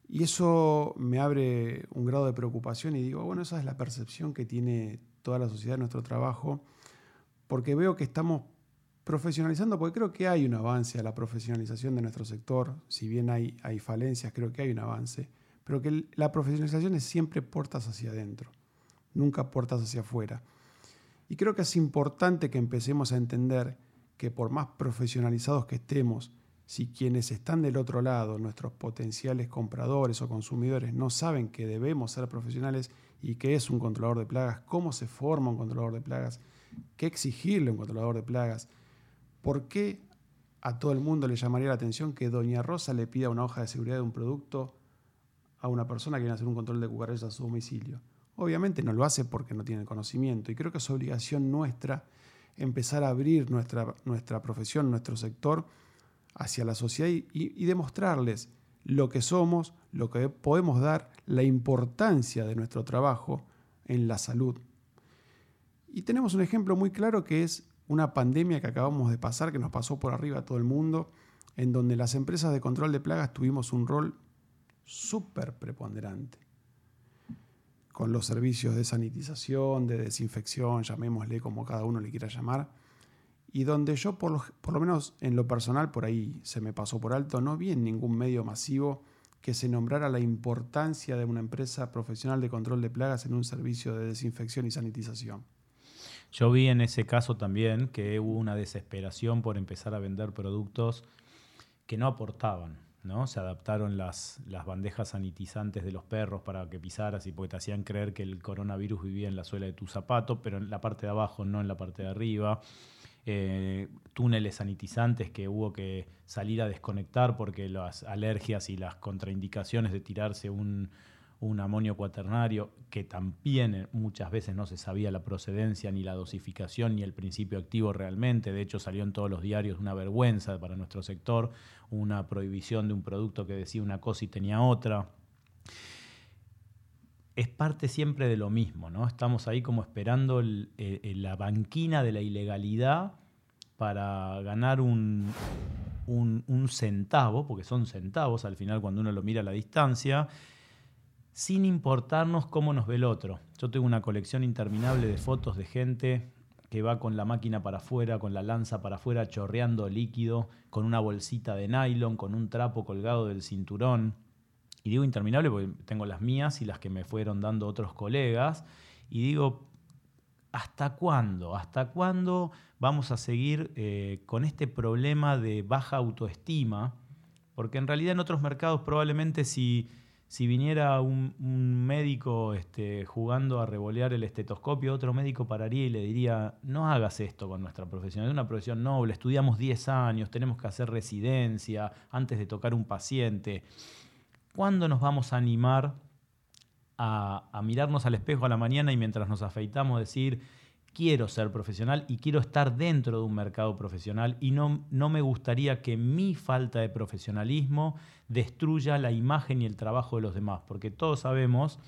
S2: Y eso me abre un grado de preocupación y digo, bueno, esa es la percepción que tiene toda la sociedad de nuestro trabajo, porque veo que estamos profesionalizando, porque creo que hay un avance a la profesionalización de nuestro sector, si bien hay, hay falencias, creo que hay un avance pero que la profesionalización es siempre puertas hacia adentro, nunca puertas hacia afuera. Y creo que es importante que empecemos a entender que por más profesionalizados que estemos, si quienes están del otro lado, nuestros potenciales compradores o consumidores, no saben que debemos ser profesionales y qué es un controlador de plagas, cómo se forma un controlador de plagas, qué exigirle a un controlador de plagas, por qué a todo el mundo le llamaría la atención que Doña Rosa le pida una hoja de seguridad de un producto a una persona que viene a hacer un control de cucarachas a su domicilio. Obviamente no lo hace porque no tiene conocimiento y creo que es obligación nuestra empezar a abrir nuestra, nuestra profesión, nuestro sector hacia la sociedad y, demostrarles lo que somos, lo que podemos dar, la importancia de nuestro trabajo en la salud. Y tenemos un ejemplo muy claro que es una pandemia que acabamos de pasar, que nos pasó por arriba a todo el mundo, en donde las empresas de control de plagas tuvimos un rol súper preponderante con los servicios de sanitización, de desinfección, llamémosle como cada uno le quiera llamar, y donde yo por lo, por lo menos en lo personal, por ahí se me pasó por alto, no vi en ningún medio masivo que se nombrara la importancia de una empresa profesional de control de plagas en un servicio de desinfección y sanitización.
S1: Yo vi en ese caso también que hubo una desesperación por empezar a vender productos que no aportaban. ¿No? Se adaptaron las, las bandejas sanitizantes de los perros para que pisaras y porque te hacían creer que el coronavirus vivía en la suela de tu zapato, pero en la parte de abajo, no en la parte de arriba. Eh, túneles sanitizantes que hubo que salir a desconectar porque las alergias y las contraindicaciones de tirarse un, un amonio cuaternario, que también muchas veces no se sabía la procedencia, ni la dosificación, ni el principio activo realmente. De hecho, salió en todos los diarios una vergüenza para nuestro sector, una prohibición de un producto que decía una cosa y tenía otra. Es parte siempre de lo mismo, ¿no? Estamos ahí como esperando la banquina de la ilegalidad para ganar un, un centavo, porque son centavos al final cuando uno lo mira a la distancia, sin importarnos cómo nos ve el otro. Yo tengo una colección interminable de fotos de gente que va con la máquina para afuera, con la lanza para afuera, chorreando líquido, con una bolsita de nylon, con un trapo colgado del cinturón. Y digo interminable porque tengo las mías y las que me fueron dando otros colegas. Y digo, ¿hasta cuándo? ¿Hasta cuándo vamos a seguir eh, con este problema de baja autoestima? Porque en realidad en otros mercados probablemente si si viniera un, médico este, jugando a revolear el estetoscopio, otro médico pararía y le diría, no hagas esto con nuestra profesión, es una profesión noble, estudiamos 10 años, tenemos que hacer residencia antes de tocar un paciente. ¿Cuándo nos vamos a animar a, a mirarnos al espejo a la mañana y mientras nos afeitamos decir, quiero ser profesional y quiero estar dentro de un mercado profesional y no, no me gustaría que mi falta de profesionalismo destruya la imagen y el trabajo de los demás, porque todos sabemos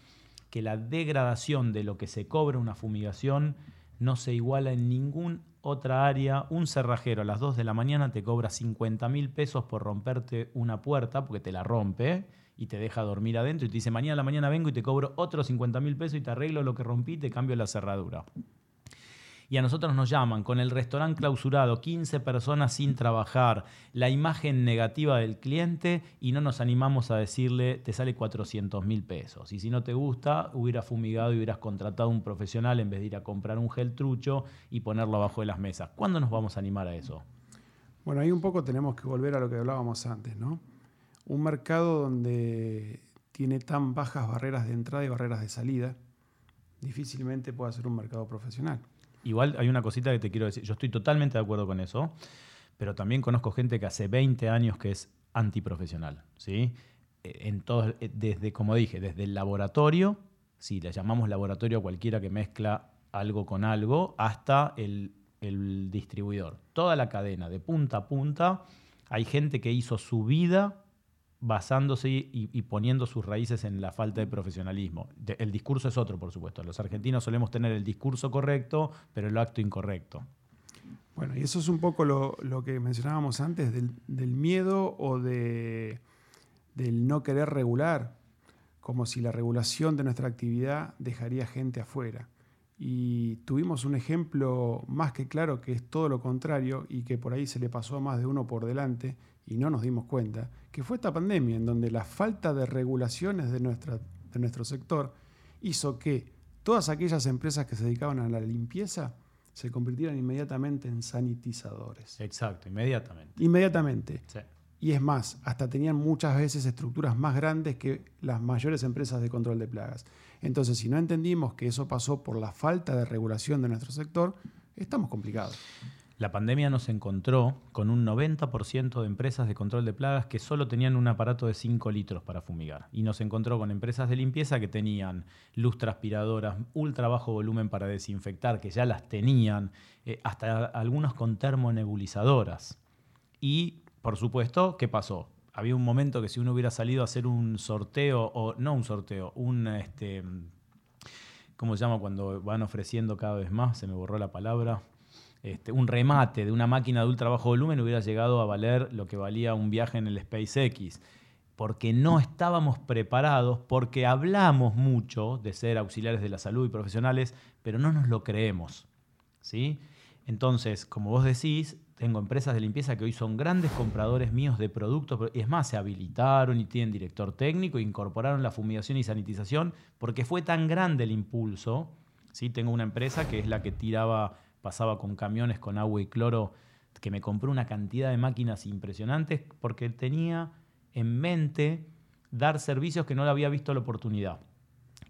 S1: que la degradación de lo que se cobra una fumigación no se iguala en ninguna otra área. Un cerrajero a las 2 de la mañana te cobra 50 mil pesos por romperte una puerta, porque te la rompe y te deja dormir adentro y te dice, mañana a la mañana vengo y te cobro otros 50 mil pesos y te arreglo lo que rompí y te cambio la cerradura y a nosotros nos llaman con el restaurante clausurado, 15 personas sin trabajar, la imagen negativa del cliente y no nos animamos a decirle te sale 400 mil pesos. Y si no te gusta, hubieras fumigado y hubieras contratado a un profesional en vez de ir a comprar un gel trucho y ponerlo abajo de las mesas. ¿Cuándo nos vamos a animar a eso?
S2: Bueno, ahí un poco tenemos que volver a lo que hablábamos antes, ¿no? Un mercado donde tiene tan bajas barreras de entrada y barreras de salida, difícilmente puede ser un mercado profesional.
S1: Igual hay una cosita que te quiero decir. Yo estoy totalmente de acuerdo con eso, pero también conozco gente que hace 20 años que es antiprofesional. ¿sí? Eh, en eh, desde, como dije, desde el laboratorio, si le llamamos laboratorio a cualquiera que mezcla algo con algo, hasta el, el distribuidor. Toda la cadena, de punta a punta, hay gente que hizo su vida basándose y, poniendo sus raíces en la falta de profesionalismo. el discurso es otro, por supuesto. Los argentinos solemos tener el discurso correcto, pero el acto incorrecto.
S2: Bueno, y eso es un poco lo, que mencionábamos antes del, miedo o de, del no querer regular, como si la regulación de nuestra actividad dejaría gente afuera. Y tuvimos un ejemplo más que claro que es todo lo contrario y que por ahí se le pasó a más de uno por delante y no nos dimos cuenta, que fue esta pandemia en donde la falta de regulaciones de, nuestra, de nuestro sector hizo que todas aquellas empresas que se dedicaban a la limpieza se convirtieran inmediatamente en sanitizadores.
S1: Exacto, inmediatamente.
S2: Inmediatamente. Y es más, hasta tenían muchas veces estructuras más grandes que las mayores empresas de control de plagas. Entonces, si no entendimos que eso pasó por la falta de regulación de nuestro sector, estamos complicados.
S1: La pandemia nos encontró con un 90% de empresas de control de plagas que solo tenían un aparato de 5 litros para fumigar. Y nos encontró con empresas de limpieza que tenían luz transpiradoras, ultra bajo volumen para desinfectar, que ya las tenían, eh, hasta algunos con termonebulizadoras. Y, por supuesto, ¿qué pasó? Había un momento que si uno hubiera salido a hacer un sorteo, o no un sorteo, un... Este, ¿Cómo se llama cuando van ofreciendo cada vez más? Se me borró la palabra este, un remate de una máquina de ultra bajo volumen hubiera llegado a valer lo que valía un viaje en el SpaceX. Porque no estábamos preparados, porque hablamos mucho de ser auxiliares de la salud y profesionales, pero no nos lo creemos. ¿sí? Entonces, como vos decís, tengo empresas de limpieza que hoy son grandes compradores míos de productos, es más, se habilitaron y tienen director técnico, incorporaron la fumigación y sanitización, porque fue tan grande el impulso. ¿sí? Tengo una empresa que es la que tiraba, pasaba con camiones con agua y cloro, que me compró una cantidad de máquinas impresionantes porque tenía en mente dar servicios que no le había visto la oportunidad.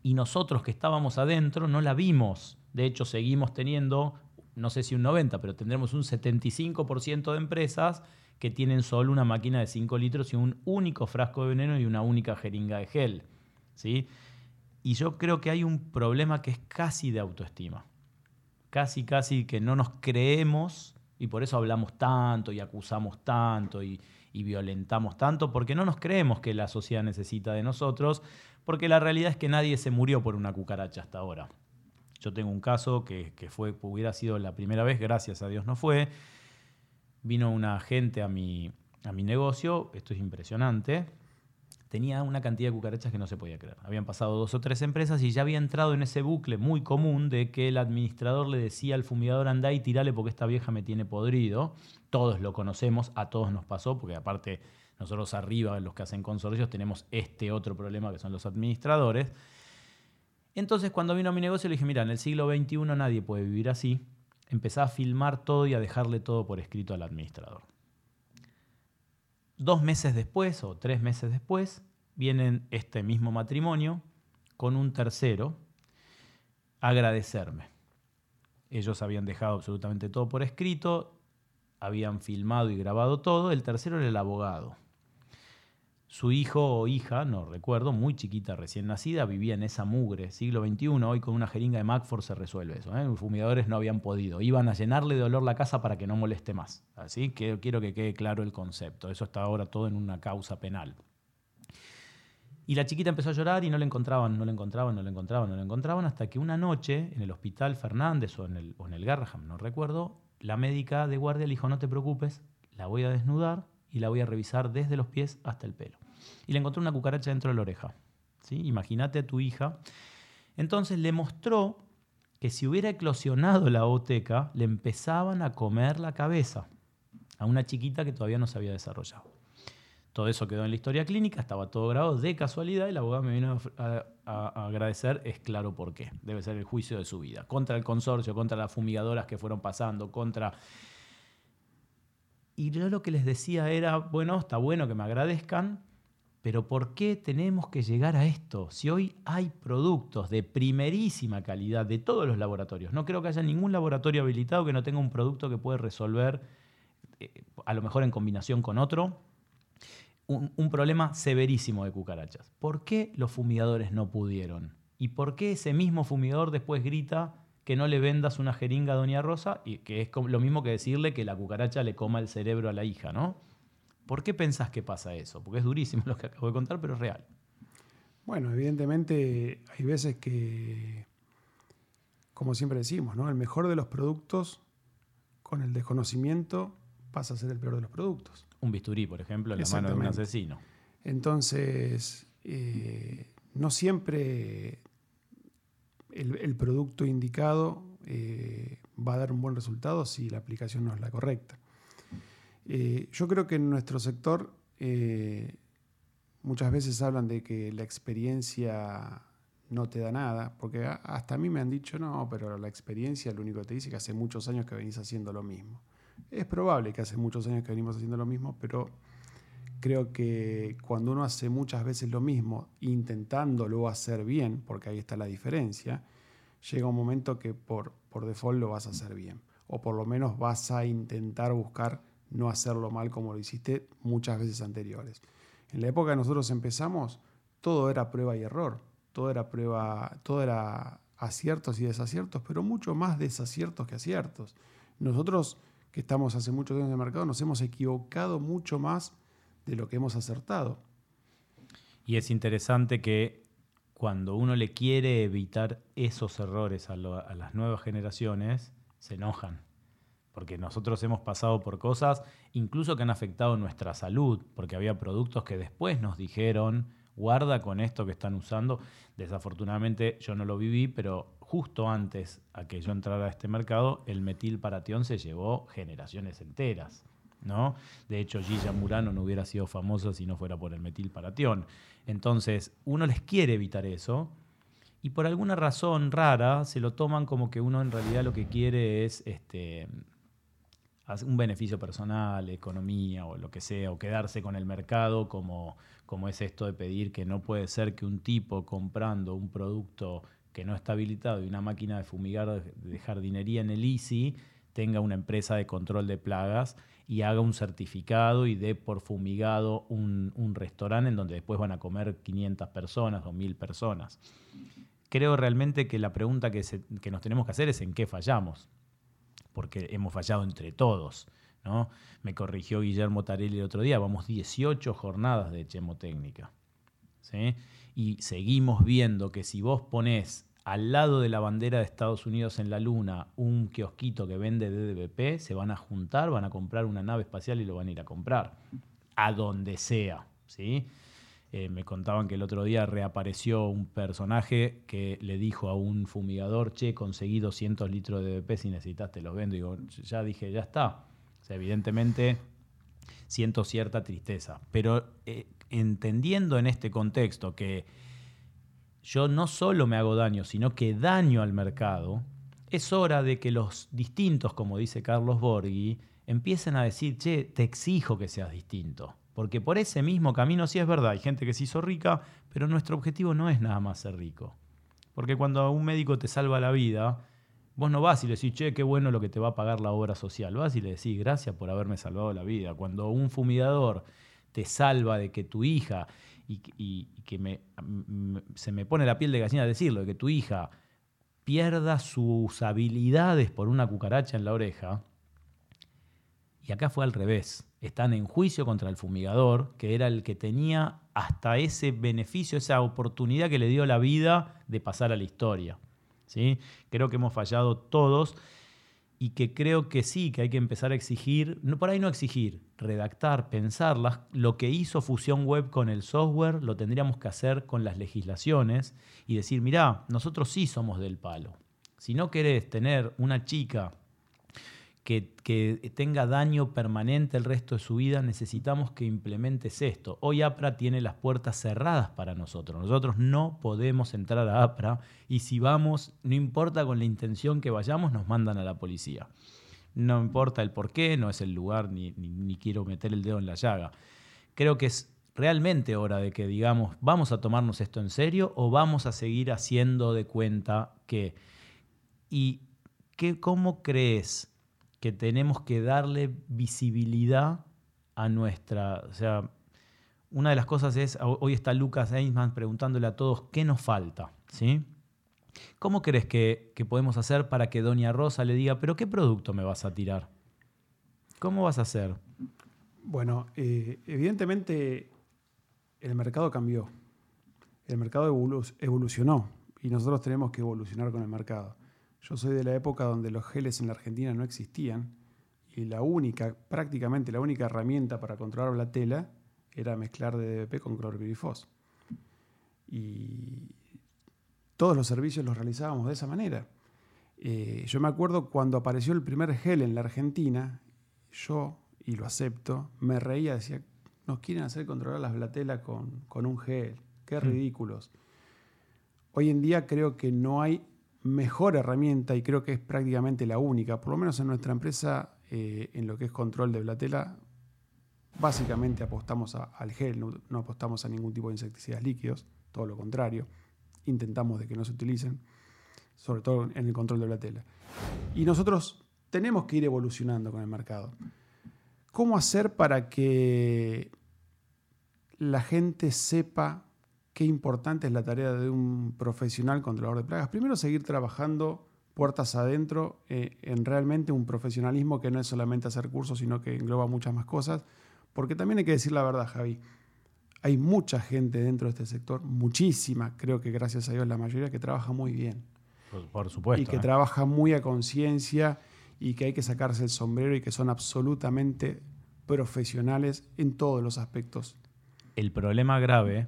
S1: Y nosotros que estábamos adentro no la vimos. De hecho, seguimos teniendo no sé si un 90, pero tendremos un 75% de empresas que tienen solo una máquina de 5 litros y un único frasco de veneno y una única jeringa de gel. ¿sí? Y yo creo que hay un problema que es casi de autoestima. Casi, casi que no nos creemos y por eso hablamos tanto y acusamos tanto y, y violentamos tanto, porque no nos creemos que la sociedad necesita de nosotros, porque la realidad es que nadie se murió por una cucaracha hasta ahora. Yo tengo un caso que, fue, hubiera sido la primera vez, gracias a Dios no fue. Vino una agente a mi, a mi negocio, esto es impresionante. Tenía una cantidad de cucarachas que no se podía creer. Habían pasado dos o tres empresas y ya había entrado en ese bucle muy común de que el administrador le decía al fumigador, anda y tirale porque esta vieja me tiene podrido. Todos lo conocemos, a todos nos pasó, porque aparte nosotros arriba, los que hacen consorcios, tenemos este otro problema que son los administradores. Entonces cuando vino a mi negocio le dije, mira, en el siglo XXI nadie puede vivir así. Empecé a filmar todo y a dejarle todo por escrito al administrador. Dos meses después o tres meses después vienen este mismo matrimonio con un tercero a agradecerme. Ellos habían dejado absolutamente todo por escrito, habían filmado y grabado todo, el tercero era el abogado. Su hijo o hija, no recuerdo, muy chiquita, recién nacida, vivía en esa mugre, siglo XXI, hoy con una jeringa de Macford se resuelve eso. ¿eh? Los fumigadores no habían podido. Iban a llenarle de olor la casa para que no moleste más. Así que quiero que quede claro el concepto. Eso está ahora todo en una causa penal. Y la chiquita empezó a llorar y no le encontraban, no le encontraban, no le encontraban, no le encontraban, hasta que una noche en el hospital Fernández o en el, o en el Garraham, no recuerdo, la médica de guardia le dijo, no te preocupes, la voy a desnudar y la voy a revisar desde los pies hasta el pelo. Y le encontró una cucaracha dentro de la oreja. ¿sí? Imagínate a tu hija. Entonces le mostró que si hubiera eclosionado la oteca, le empezaban a comer la cabeza a una chiquita que todavía no se había desarrollado. Todo eso quedó en la historia clínica, estaba todo grabado de casualidad y la abogada me vino a, agradecer, es claro por qué. Debe ser el juicio de su vida. Contra el consorcio, contra las fumigadoras que fueron pasando, contra y yo lo que les decía era, bueno, está bueno que me agradezcan, pero ¿por qué tenemos que llegar a esto? Si hoy hay productos de primerísima calidad de todos los laboratorios, no creo que haya ningún laboratorio habilitado que no tenga un producto que puede resolver, eh, a lo mejor en combinación con otro, un, un problema severísimo de cucarachas. ¿Por qué los fumigadores no pudieron? ¿Y por qué ese mismo fumigador después grita que no le vendas una jeringa a Doña Rosa, y que es lo mismo que decirle que la cucaracha le coma el cerebro a la hija, ¿no? ¿Por qué pensás que pasa eso? Porque es durísimo lo que acabo de contar, pero es real.
S2: Bueno, evidentemente hay veces que, como siempre decimos, ¿no? el mejor de los productos con el desconocimiento pasa a ser el peor de los productos.
S1: Un bisturí, por ejemplo, en la mano de un asesino.
S2: Entonces, eh, no siempre el, producto indicado eh, va a dar un buen resultado si la aplicación no es la correcta. Eh, yo creo que en nuestro sector eh, muchas veces hablan de que la experiencia no te da nada, porque hasta a mí me han dicho, no, pero la experiencia lo único que te dice es que hace muchos años que venís haciendo lo mismo. Es probable que hace muchos años que venimos haciendo lo mismo, pero creo que cuando uno hace muchas veces lo mismo, intentándolo hacer bien, porque ahí está la diferencia, llega un momento que por, por default lo vas a hacer bien. O por lo menos vas a intentar buscar no hacerlo mal como lo hiciste muchas veces anteriores. En la época que nosotros empezamos, todo era prueba y error. Todo era prueba, todo era aciertos y desaciertos, pero mucho más desaciertos que aciertos. Nosotros, que estamos hace muchos años en el mercado, nos hemos equivocado mucho más de lo que hemos acertado.
S1: Y es interesante que cuando uno le quiere evitar esos errores a, las nuevas generaciones, se enojan. porque nosotros hemos pasado por cosas incluso que han afectado nuestra salud, porque había productos que después nos dijeron, guarda con esto que están usando. Desafortunadamente yo no lo viví, pero justo antes a que yo entrara a este mercado, el metilparatión se llevó generaciones enteras. ¿No? De hecho, Gilla Murano no hubiera sido famosa si no fuera por el metilparatión. Entonces, uno les quiere evitar eso, y por alguna razón rara se lo toman como que uno en realidad lo que quiere es este, un beneficio personal, economía o lo que sea, o quedarse con el mercado como, como es esto de pedir que no puede ser que un tipo comprando un producto que no está habilitado y una máquina de fumigar de jardinería en el ICI tenga una empresa de control de plagas y haga un certificado y dé por fumigado un, restaurante en donde después van a comer 500 personas o 1000 personas. Creo realmente que la pregunta que, que nos tenemos que hacer es en qué fallamos porque hemos fallado entre todos. ¿no? Me corrigió Guillermo Tarelli el otro día, vamos 18 jornadas de chemotécnica. ¿sí? Y seguimos viendo que si vos ponés al lado de la bandera de Estados Unidos en la Luna un kiosquito que vende DDBP, se van a juntar, van a comprar una nave espacial y lo van a ir a comprar, a donde sea. ¿sí? Eh, me contaban que el otro día reapareció un personaje que le dijo a un fumigador, che, conseguí 200 litros de DP, si necesitas te los vendo. Y digo, ya dije, ya está. O sea, evidentemente siento cierta tristeza. Pero eh, entendiendo en este contexto que yo no solo me hago daño, sino que daño al mercado, es hora de que los distintos, como dice Carlos Borghi, empiecen a decir, che, te exijo que seas distinto. Porque por ese mismo camino, sí es verdad, hay gente que se hizo rica, pero nuestro objetivo no es nada más ser rico. Porque cuando un médico te salva la vida, vos no vas y le decís, che, qué bueno lo que te va a pagar la obra social. Vas y le decís, gracias por haberme salvado la vida. Cuando un fumigador te salva de que tu hija, y, que se me pone la piel de gallina decirlo, de que tu hija pierda sus habilidades por una cucaracha en la oreja, y acá fue al revés. Están en juicio contra el fumigador, que era el que tenía hasta ese beneficio, esa oportunidad que le dio la vida de pasar a la historia. ¿sí? Creo que hemos fallado todos y que creo que sí, que hay que empezar a exigir, no, por ahí no exigir, redactar, pensarlas. Lo que hizo Fusión Web con el software lo tendríamos que hacer con las legislaciones y decir, mirá, nosotros sí somos del palo. Si no querés tener una chica que, tenga daño permanente el resto de su vida, necesitamos que implementes esto. Hoy APRA tiene las puertas cerradas para nosotros. Nosotros no podemos entrar a APRA y si vamos, no importa con la intención que vayamos, nos mandan a la policía. No importa el por qué, no es el lugar, ni, ni quiero meter el dedo en la llaga. Creo que es realmente hora de que digamos, vamos a tomarnos esto en serio o vamos a seguir haciendo de cuenta que... ¿Y qué, cómo crees que tenemos que darle visibilidad a nuestra... O sea, una de las cosas es, hoy está Lucas Einsman preguntándole a todos qué nos falta, ¿sí? ¿Cómo crees que, podemos hacer para que Doña Rosa le diga, pero qué producto me vas a tirar? ¿Cómo vas a hacer?
S2: Bueno, eh, evidentemente el mercado cambió, el mercado evolucionó y nosotros tenemos que evolucionar con el mercado. Yo soy de la época donde los geles en la Argentina no existían y la única, prácticamente la única herramienta para controlar la tela era mezclar DDP con clorpirifos. Y todos los servicios los realizábamos de esa manera. Eh, yo me acuerdo cuando apareció el primer gel en la Argentina, yo, y lo acepto, me reía, decía, nos quieren hacer controlar las blatelas con, con un gel, qué mm. ridículos. Hoy en día creo que no hay mejor herramienta y creo que es prácticamente la única, por lo menos en nuestra empresa, eh, en lo que es control de blatela, básicamente apostamos al gel, no, apostamos a ningún tipo de insecticidas líquidos, todo lo contrario, intentamos de que no se utilicen, sobre todo en el control de blatela. Y nosotros tenemos que ir evolucionando con el mercado. ¿Cómo hacer para que la gente sepa qué importante es la tarea de un profesional controlador de plagas. Primero, seguir trabajando puertas adentro eh, en realmente un profesionalismo que no es solamente hacer cursos, sino que engloba muchas más cosas. Porque también hay que decir la verdad, Javi. Hay mucha gente dentro de este sector, muchísima, creo que gracias a Dios la mayoría, que trabaja muy bien.
S1: Por, supuesto.
S2: Y que ¿eh? trabaja muy a conciencia y que hay que sacarse el sombrero y que son absolutamente profesionales en todos los aspectos.
S1: El problema grave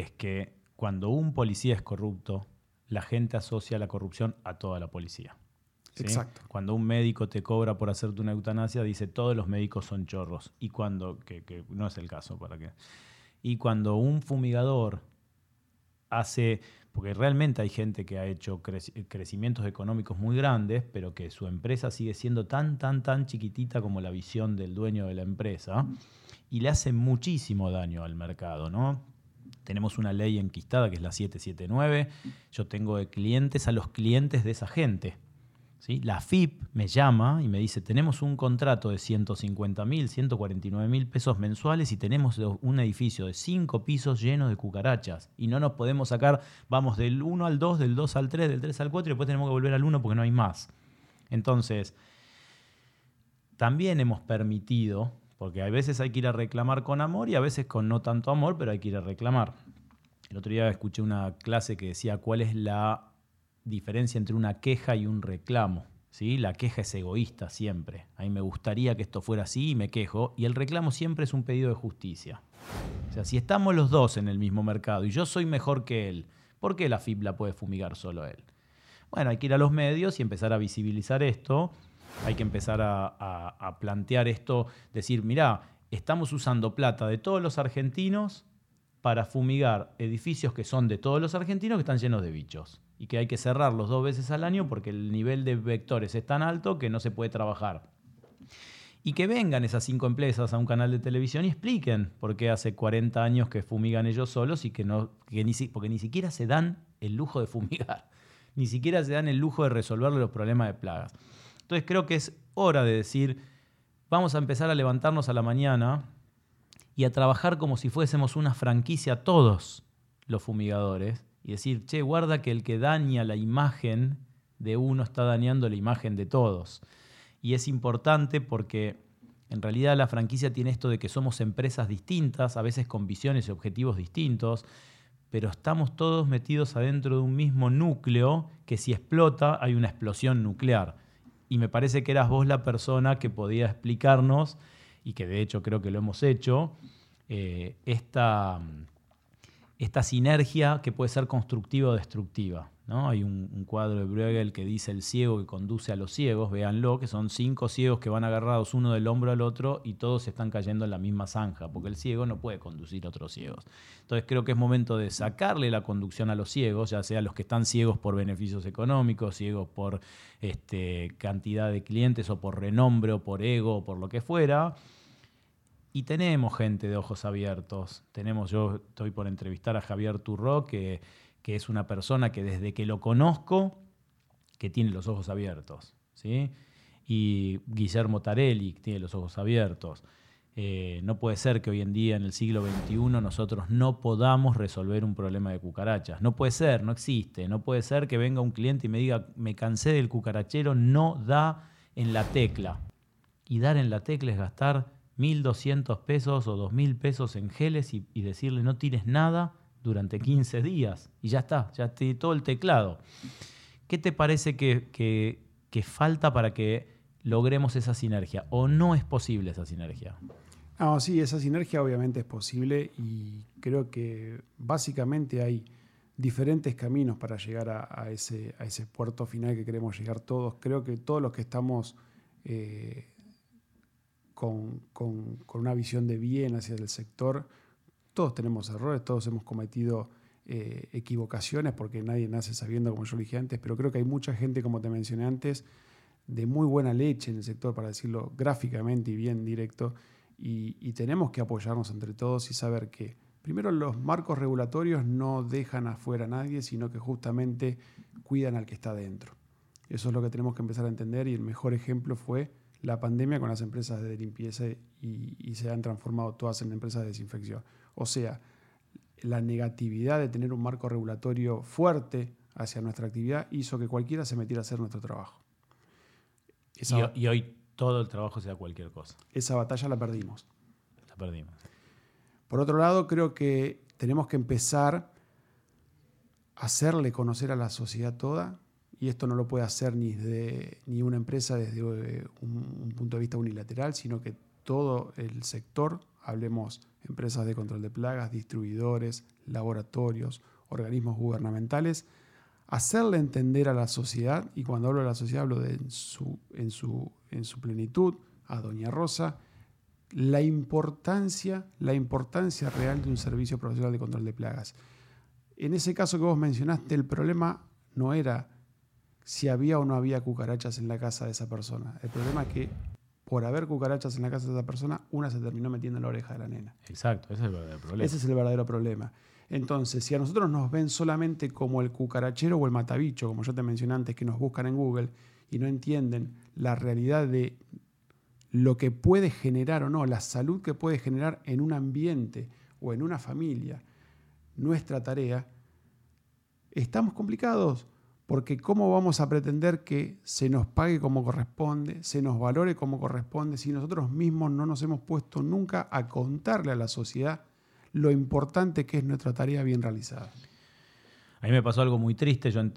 S1: es que cuando un policía es corrupto, la gente asocia la corrupción a toda la policía.
S2: Exacto.
S1: Cuando un médico te cobra por hacerte una eutanasia, dice todos los médicos son chorros. Y cuando, que, que no es el caso, ¿para qué? Y cuando un fumigador hace, porque realmente hay gente que ha hecho crecimientos económicos muy grandes, pero que su empresa sigue siendo tan, tan, tan chiquitita como la visión del dueño de la empresa, y le hace muchísimo daño al mercado, ¿no? Tenemos una ley enquistada que es la 779. Yo tengo de clientes a los clientes de esa gente. La FIP me llama y me dice, tenemos un contrato de 150 mil, 149 mil pesos mensuales y tenemos un edificio de 5 pisos lleno de cucarachas y no nos podemos sacar, vamos del 1 al 2, del 2 al 3, del 3 al 4 y después tenemos que volver al 1 porque no hay más. Entonces, también hemos permitido, porque a veces hay que ir a reclamar con amor y a veces con no tanto amor, pero hay que ir a reclamar. El otro día escuché una clase que decía cuál es la diferencia entre una queja y un reclamo. ¿sí? La queja es egoísta siempre. A mí me gustaría que esto fuera así y me quejo. Y el reclamo siempre es un pedido de justicia. O sea, si estamos los dos en el mismo mercado y yo soy mejor que él, ¿por qué la FIP la puede fumigar solo él? Bueno, hay que ir a los medios y empezar a visibilizar esto. Hay que empezar a, plantear esto, decir, mira, estamos usando plata de todos los argentinos para fumigar edificios que son de todos los argentinos que están llenos de bichos y que hay que cerrarlos dos veces al año porque el nivel de vectores es tan alto que no se puede trabajar. Y que vengan esas cinco empresas a un canal de televisión y expliquen por qué hace 40 años que fumigan ellos solos y que no, ni, porque ni siquiera se dan el lujo de fumigar, ni siquiera se dan el lujo de resolver los problemas de plagas. Entonces creo que es hora de decir, vamos a empezar a levantarnos a la mañana y a trabajar como si fuésemos una franquicia todos los fumigadores y decir, che, guarda que el que daña la imagen de uno está dañando la imagen de todos. Y es importante porque en realidad la franquicia tiene esto de que somos empresas distintas, a veces con visiones y objetivos distintos, pero estamos todos metidos adentro de un mismo núcleo que si explota hay una explosión nuclear. Y me parece que eras vos la persona que podía explicarnos, y que de hecho creo que lo hemos hecho, eh, esta esta sinergia que puede ser constructiva o destructiva. ¿No? Hay un, cuadro de Bruegel que dice el ciego que conduce a los ciegos, véanlo, que son cinco ciegos que van agarrados uno del hombro al otro y todos están cayendo en la misma zanja, porque el ciego no puede conducir a otros ciegos. Entonces creo que es momento de sacarle la conducción a los ciegos, ya sea los que están ciegos por beneficios económicos, ciegos por este, cantidad de clientes o por renombre o por ego o por lo que fuera y tenemos gente de ojos abiertos. Tenemos, yo estoy por entrevistar a Javier Turró, que, que es una persona que desde que lo conozco, que tiene los ojos abiertos. ¿sí? Y Guillermo Tarelli, tiene los ojos abiertos. Eh, no puede ser que hoy en día, en el siglo XXI, nosotros no podamos resolver un problema de cucarachas. No puede ser, no existe. No puede ser que venga un cliente y me diga, me cansé del cucarachero, no da en la tecla. Y dar en la tecla es gastar 1.200 pesos o 2.000 pesos en geles y, decirle no tires nada durante 15 días y ya está, ya te todo el teclado. ¿Qué te parece que, que, falta para que logremos esa sinergia? ¿O no es posible esa sinergia?
S2: No, sí, esa sinergia obviamente es posible y creo que básicamente hay diferentes caminos para llegar a, ese, a ese puerto final que queremos llegar todos. Creo que todos los que estamos eh, con, una visión de bien hacia el sector. Todos tenemos errores, todos hemos cometido eh, equivocaciones porque nadie nace sabiendo, como yo dije antes, pero creo que hay mucha gente, como te mencioné antes, de muy buena leche en el sector, para decirlo gráficamente y bien directo, y, y tenemos que apoyarnos entre todos y saber que primero los marcos regulatorios no dejan afuera a nadie, sino que justamente cuidan al que está dentro. Eso es lo que tenemos que empezar a entender y el mejor ejemplo fue la pandemia con las empresas de limpieza y, se han transformado todas en empresas de desinfección. O sea, la negatividad de tener un marco regulatorio fuerte hacia nuestra actividad hizo que cualquiera se metiera a hacer nuestro trabajo.
S1: y, hoy todo el trabajo sea cualquier cosa.
S2: Esa batalla la perdimos.
S1: La perdimos.
S2: Por otro lado, creo que tenemos que empezar a hacerle conocer a la sociedad toda y esto no lo puede hacer ni, ni una empresa desde eh, un, punto de vista unilateral, sino que todo el sector, hablemos empresas de control de plagas, distribuidores, laboratorios, organismos gubernamentales, hacerle entender a la sociedad, y cuando hablo de la sociedad hablo de su, en, su, en su plenitud, a Doña Rosa, la importancia, la importancia real de un servicio profesional de control de plagas. En ese caso que vos mencionaste, el problema no era si había o no había cucarachas en la casa de esa persona. El problema es que por haber cucarachas en la casa de esa persona, una se terminó metiendo en la oreja de la nena.
S1: Exacto, ese es el verdadero problema.
S2: Ese es el verdadero problema. Entonces, si a nosotros nos ven solamente como el cucarachero o el matabicho, como yo te mencioné antes, que nos buscan en Google y no entienden la realidad de lo que puede generar o no, la salud que puede generar en un ambiente o en una familia, nuestra tarea, estamos complicados porque ¿cómo vamos a pretender que se nos pague como corresponde, se nos valore como corresponde, si nosotros mismos no nos hemos puesto nunca a contarle a la sociedad lo importante que es nuestra tarea bien realizada?
S1: A mí me pasó algo muy triste. Yo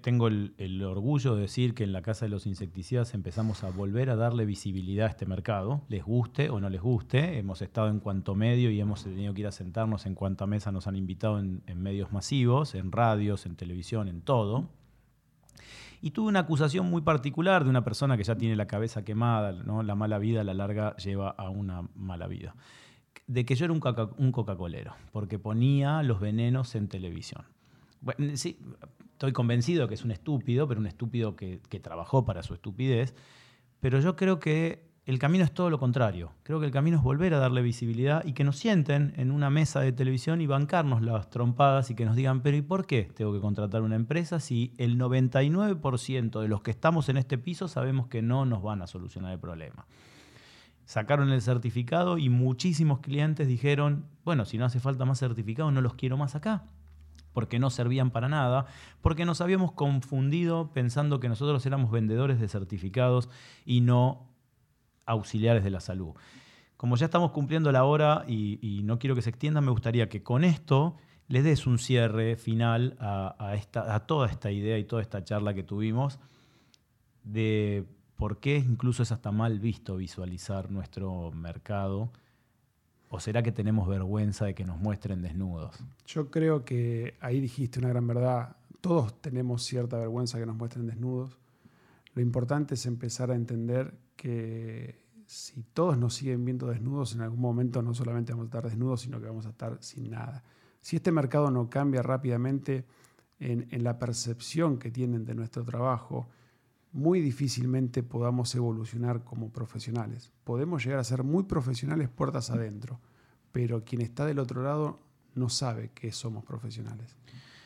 S1: tengo el, orgullo de decir que en la Casa de los Insecticidas empezamos a volver a darle visibilidad a este mercado, les guste o no les guste. Hemos estado en cuanto medio y hemos tenido que ir a sentarnos en cuanta mesa nos han invitado en medios masivos, en radios, en televisión, en todo. Y tuve una acusación muy particular de una persona que ya tiene la cabeza quemada, ¿no? la mala vida a la larga lleva a una mala vida. De que yo era un, Coca-Colero, porque ponía los venenos en televisión. Bueno, sí, estoy convencido que es un estúpido, pero un estúpido que trabajó para su estupidez. Pero yo creo que el camino es todo lo contrario. Creo que el camino es volver a darle visibilidad y que nos sienten en una mesa de televisión y bancarnos las trompadas y que nos digan, pero ¿y por qué tengo que contratar una empresa si el 99% de los que estamos en este piso sabemos que no nos van a solucionar el problema? Sacaron el certificado y muchísimos clientes dijeron, bueno, si no hace falta más certificados, no los quiero más acá porque no servían para nada, porque nos habíamos confundido pensando que nosotros éramos vendedores de certificados y no auxiliares de la salud. Como ya estamos cumpliendo la hora y, no quiero que se extienda, me gustaría que con esto les des un cierre final a, esta, a toda esta idea y toda esta charla que tuvimos de por qué incluso es hasta mal visto visualizar nuestro mercado. ¿O será que tenemos vergüenza de que nos muestren desnudos?
S2: Yo creo que ahí dijiste una gran verdad. Todos tenemos cierta vergüenza que nos muestren desnudos. Lo importante es empezar a entender si todos nos siguen viendo desnudos, en algún momento no solamente vamos a estar desnudos, sino que vamos a estar sin nada. Si este mercado no cambia rápidamente en, la percepción que tienen de nuestro trabajo, muy difícilmente podamos evolucionar como profesionales. Podemos llegar a ser muy profesionales puertas adentro, pero quien está del otro lado no sabe que somos profesionales.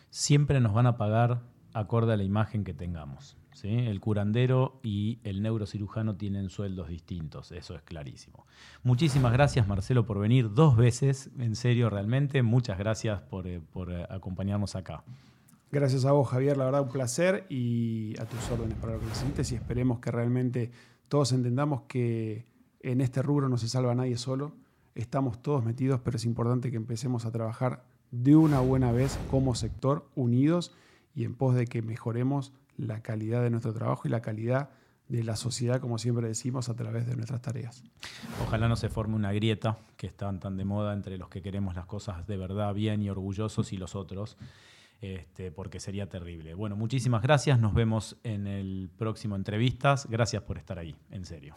S1: Siempre nos van a pagar acorde a la imagen que tengamos. El curandero y el neurocirujano tienen sueldos distintos, eso es clarísimo. Muchísimas gracias Marcelo por venir dos veces, en serio realmente, muchas gracias por, eh, eh, acompañarnos acá.
S2: Gracias a vos Javier, la verdad un placer y a tus órdenes para lo que necesites y esperemos que realmente todos entendamos que en este rubro no se salva nadie solo, estamos todos metidos, pero es importante que empecemos a trabajar de una buena vez como sector, unidos y en pos de que mejoremos la calidad de nuestro trabajo y la calidad de la sociedad, como siempre decimos, a través de nuestras tareas.
S1: Ojalá no se forme una grieta que están tan de moda entre los que queremos las cosas de verdad bien y orgullosos y los otros, este, porque sería terrible. Bueno, muchísimas gracias, nos vemos en el próximo entrevistas, gracias por estar ahí, en serio.